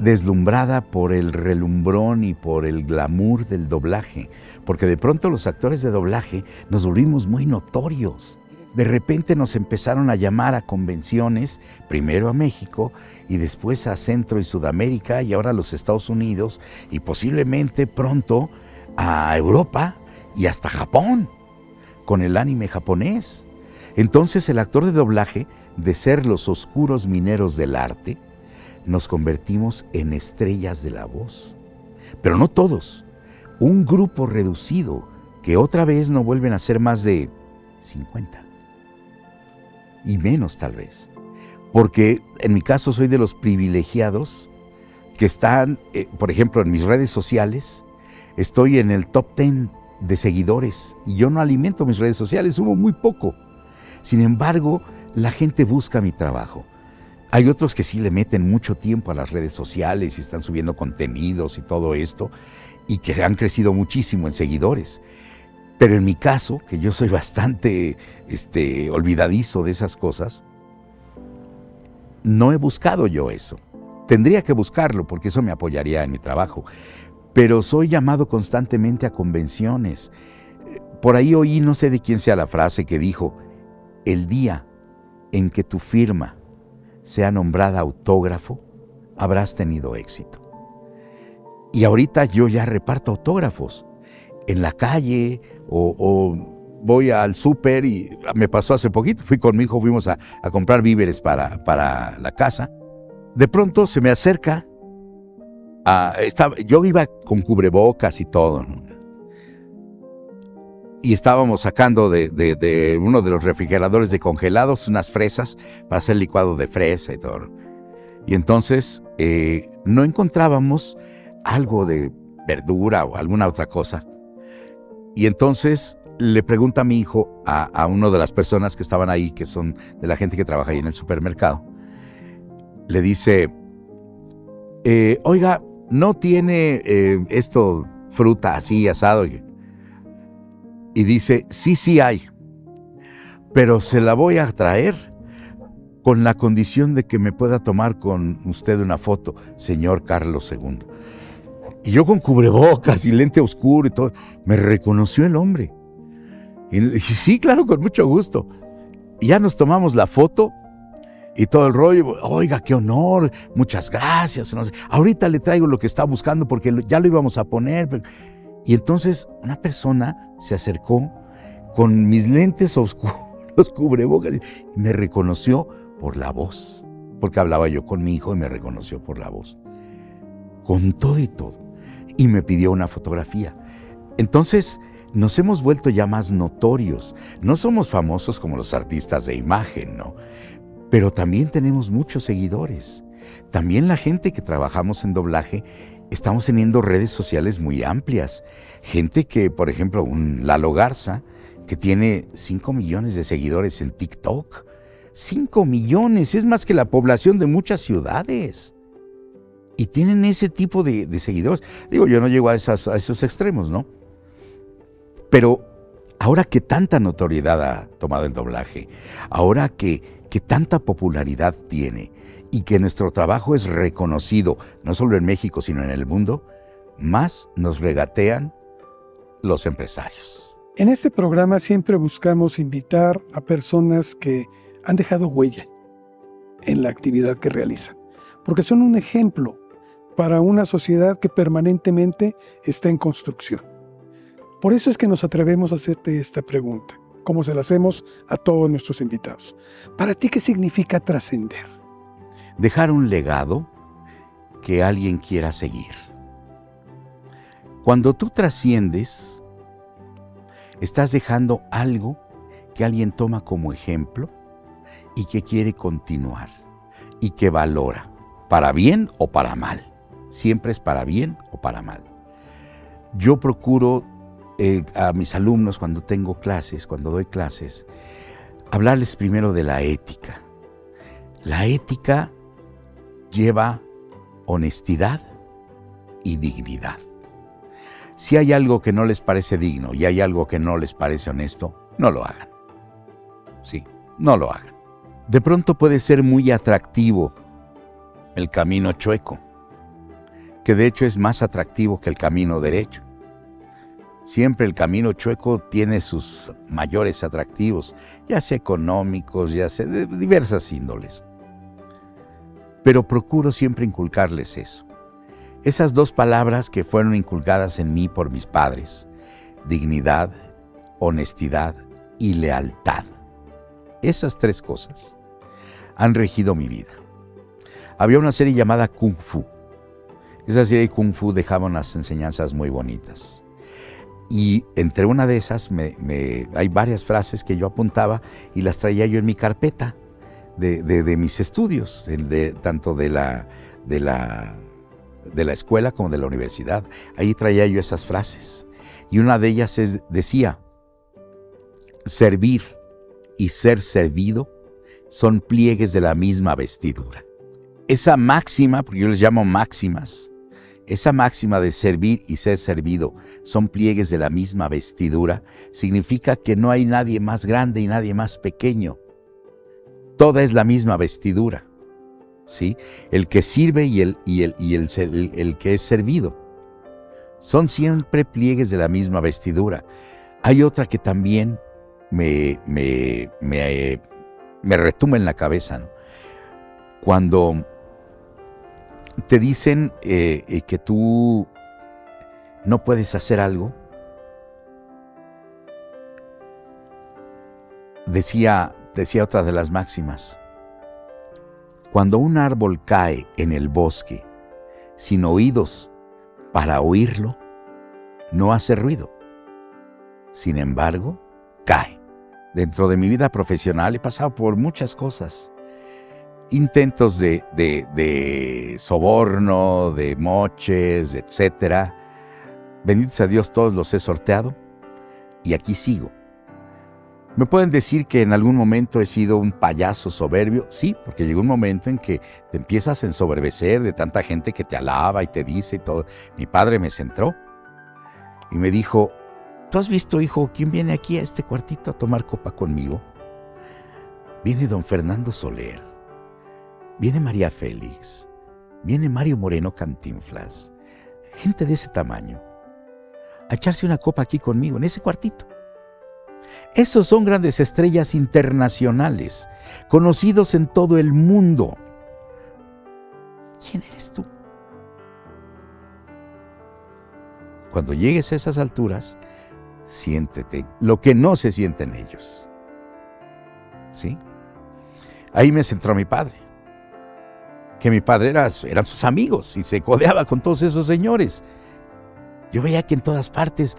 deslumbrada por el relumbrón y por el glamour del doblaje, porque de pronto los actores de doblaje nos volvimos muy notorios. De repente nos empezaron a llamar a convenciones, primero a México y después a Centro y Sudamérica y ahora a los Estados Unidos y posiblemente pronto a Europa y hasta Japón, con el anime japonés. Entonces el actor de doblaje, de ser los oscuros mineros del arte, nos convertimos en estrellas de la voz. Pero no todos. Un grupo reducido que otra vez no vuelven a ser más de 50. Y menos tal vez. Porque en mi caso soy de los privilegiados que están, eh, por ejemplo, en mis redes sociales. Estoy en el top 10 de seguidores y yo no alimento mis redes sociales, subo muy poco. Sin embargo, la gente busca mi trabajo. Hay otros que sí le meten mucho tiempo a las redes sociales y están subiendo contenidos y todo esto y que han crecido muchísimo en seguidores. Pero en mi caso, que yo soy bastante este, olvidadizo de esas cosas, no he buscado yo eso. Tendría que buscarlo porque eso me apoyaría en mi trabajo. Pero soy llamado constantemente a convenciones. Por ahí oí, no sé de quién sea la frase que dijo, el día en que tu firma sea nombrada autógrafo, habrás tenido éxito. Y ahorita yo ya reparto autógrafos en la calle o, voy al súper y me pasó hace poquito, fui con mi hijo, fuimos a, comprar víveres para, para, la casa. De pronto se me acerca, estaba, yo iba con cubrebocas y todo, y estábamos sacando de, uno de los refrigeradores de congelados unas fresas para hacer licuado de fresa y todo. Y entonces eh, no encontrábamos algo de verdura o alguna otra cosa. Y entonces le pregunta a mi hijo, a, a una de las personas que estaban ahí, que son de la gente que trabaja ahí en el supermercado, le dice, eh, oiga, ¿no tiene eh, esto fruta así, asado? Dice, sí, sí hay, pero se la voy a traer con la condición de que me pueda tomar con usted una foto, señor Carlos II. Y yo con cubrebocas y lente oscuro y todo, me reconoció el hombre. Y dije, sí, claro, con mucho gusto. Y ya nos tomamos la foto y todo el rollo. Oiga, qué honor, muchas gracias. Ahorita le traigo lo que está buscando porque ya lo íbamos a poner. Y entonces una persona se acercó con mis lentes oscuros, cubrebocas, y me reconoció por la voz, porque hablaba yo con mi hijo y me reconoció por la voz. Con todo y todo. Y me pidió una fotografía. Entonces nos hemos vuelto ya más notorios. No somos famosos como los artistas de imagen, ¿no? Pero también tenemos muchos seguidores. También la gente que trabajamos en doblaje estamos teniendo redes sociales muy amplias. Gente que, por ejemplo, un Lalo Garza, que tiene 5 millones de seguidores en TikTok. 5 millones, es más que la población de muchas ciudades. Y tienen ese tipo de, seguidores. Digo, yo no llego a, a esos extremos, ¿no? Pero ahora que tanta notoriedad ha tomado el doblaje, ahora que, que tanta popularidad tiene, y que nuestro trabajo es reconocido no solo en México, sino en el mundo, más nos regatean los empresarios. En este programa siempre buscamos invitar a personas que han dejado huella en la actividad que realizan, porque son un ejemplo para una sociedad que permanentemente está en construcción. Por eso es que nos atrevemos a hacerte esta pregunta, como se la hacemos a todos nuestros invitados. ¿Para ti qué significa trascender? Dejar un legado que alguien quiera seguir. Cuando tú trasciendes, estás dejando algo que alguien toma como ejemplo y que quiere continuar y que valora, para bien o para mal. Siempre es para bien o para mal. Yo procuro eh, a mis alumnos cuando tengo clases, cuando doy clases, hablarles primero de la ética. La ética lleva honestidad y dignidad. Si hay algo que no les parece digno y hay algo que no les parece honesto, no lo hagan. Sí, no lo hagan. De pronto puede ser muy atractivo el camino chueco, que de hecho es más atractivo que el camino derecho. Siempre el camino chueco tiene sus mayores atractivos, ya sea económicos, ya sea de diversas índoles. Pero procuro siempre inculcarles eso. Esas dos palabras que fueron inculcadas en mí por mis padres, dignidad, honestidad y lealtad. Esas tres cosas han regido mi vida. Había una serie llamada Kung Fu. Esa serie de Kung Fu dejaba unas enseñanzas muy bonitas. Y entre una de esas hay varias frases que yo apuntaba y las traía yo en mi carpeta de, mis estudios, tanto de la, de, la, de la escuela como de la universidad. Ahí traía yo esas frases. Y una de ellas decía, servir y ser servido son pliegues de la misma vestidura. Esa máxima, porque yo les llamo máximas, esa máxima de servir y ser servido son pliegues de la misma vestidura, significa que no hay nadie más grande y nadie más pequeño. Toda es la misma vestidura. ¿sí? El que sirve y el, y el, y el, el que es servido. Son siempre pliegues de la misma vestidura. Hay otra que también me, me, me, me retuma en la cabeza. Cuando te dicen eh, eh, que tú no puedes hacer algo, decía, decía otra de las máximas, cuando un árbol cae en el bosque sin oídos para oírlo, no hace ruido. Sin embargo, cae. Dentro de mi vida profesional he pasado por muchas cosas intentos de, soborno, de moches, etc. Benditos a Dios, todos los he sorteado y aquí sigo. ¿Me pueden decir que en algún momento he sido un payaso soberbio? Sí, porque llegó un momento en que te empiezas a ensoberbecer de tanta gente que te alaba y te dice y todo. Mi padre me centró y me dijo, ¿tú has visto, hijo, quién viene aquí a este cuartito a tomar copa conmigo? Viene don Fernando Soler. Viene María Félix, viene Mario Moreno Cantinflas, gente de ese tamaño, a echarse una copa aquí conmigo, en ese cuartito. Esos son grandes estrellas internacionales, conocidos en todo el mundo. ¿Quién eres tú? Cuando llegues a esas alturas, siéntete lo que no se siente en ellos. ¿Sí? Ahí me centró mi padre que mi padre era, eran sus amigos y se codeaba con todos esos señores. Yo veía que en todas partes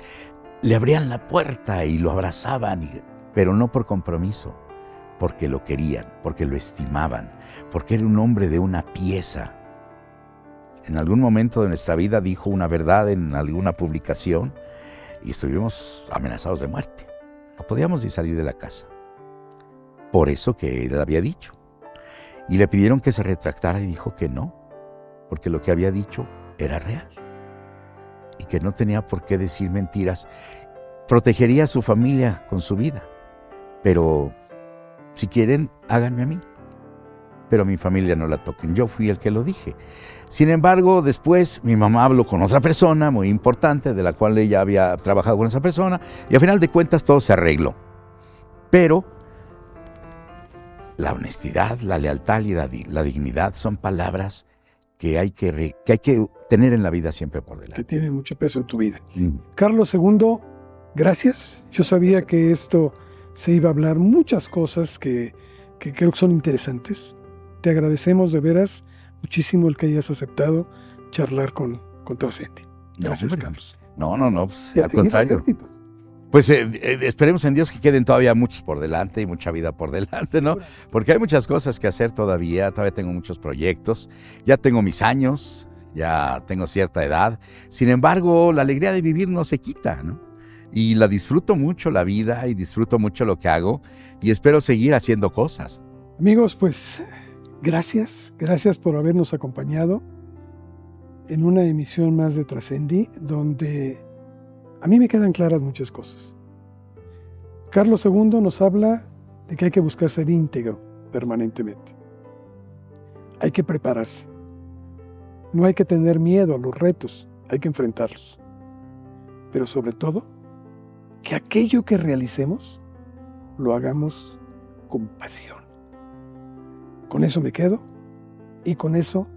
le abrían la puerta y lo abrazaban, pero no por compromiso, porque lo querían, porque lo estimaban, porque era un hombre de una pieza. En algún momento de nuestra vida dijo una verdad en alguna publicación y estuvimos amenazados de muerte. No podíamos ni salir de la casa. Por eso que él había dicho. Y le pidieron que se retractara y dijo que no, porque lo que había dicho era real y que no tenía por qué decir mentiras. Protegería a su familia con su vida, pero si quieren, háganme a mí. Pero a mi familia no la toquen. Yo fui el que lo dije. Sin embargo, después mi mamá habló con otra persona muy importante, de la cual ella había trabajado con esa persona, y al final de cuentas todo se arregló. Pero la honestidad, la lealtad y la, dignidad son palabras que hay que, hay que tener en la vida siempre por delante. Que tienen mucho peso en tu vida. Mm. Carlos II, gracias. Yo sabía que esto se iba a hablar muchas cosas que, creo que son interesantes. Te agradecemos de veras muchísimo el que hayas aceptado charlar con, con Gracias, Carlos. No, no, no, pues, al contrario. Pues eh, eh, esperemos en Dios que queden todavía muchos por delante y mucha vida por delante, ¿no? Porque hay muchas cosas que hacer todavía, todavía tengo muchos proyectos, ya tengo mis años, ya tengo cierta edad, sin embargo la alegría de vivir no se quita, ¿no? Y la disfruto mucho la vida y disfruto mucho lo que hago y espero seguir haciendo cosas. Amigos, pues gracias, gracias por habernos acompañado en una emisión más de Trascendi, donde a mí me quedan claras muchas cosas. Carlos II nos habla de que hay que buscar ser íntegro permanentemente. Hay que prepararse. No hay que tener miedo a los retos, hay que enfrentarlos. Pero sobre todo, que aquello que realicemos lo hagamos con pasión. Con eso me quedo y con eso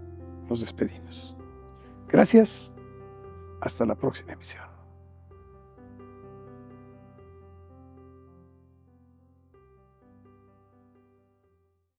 nos despedimos. Gracias. Hasta la próxima emisión.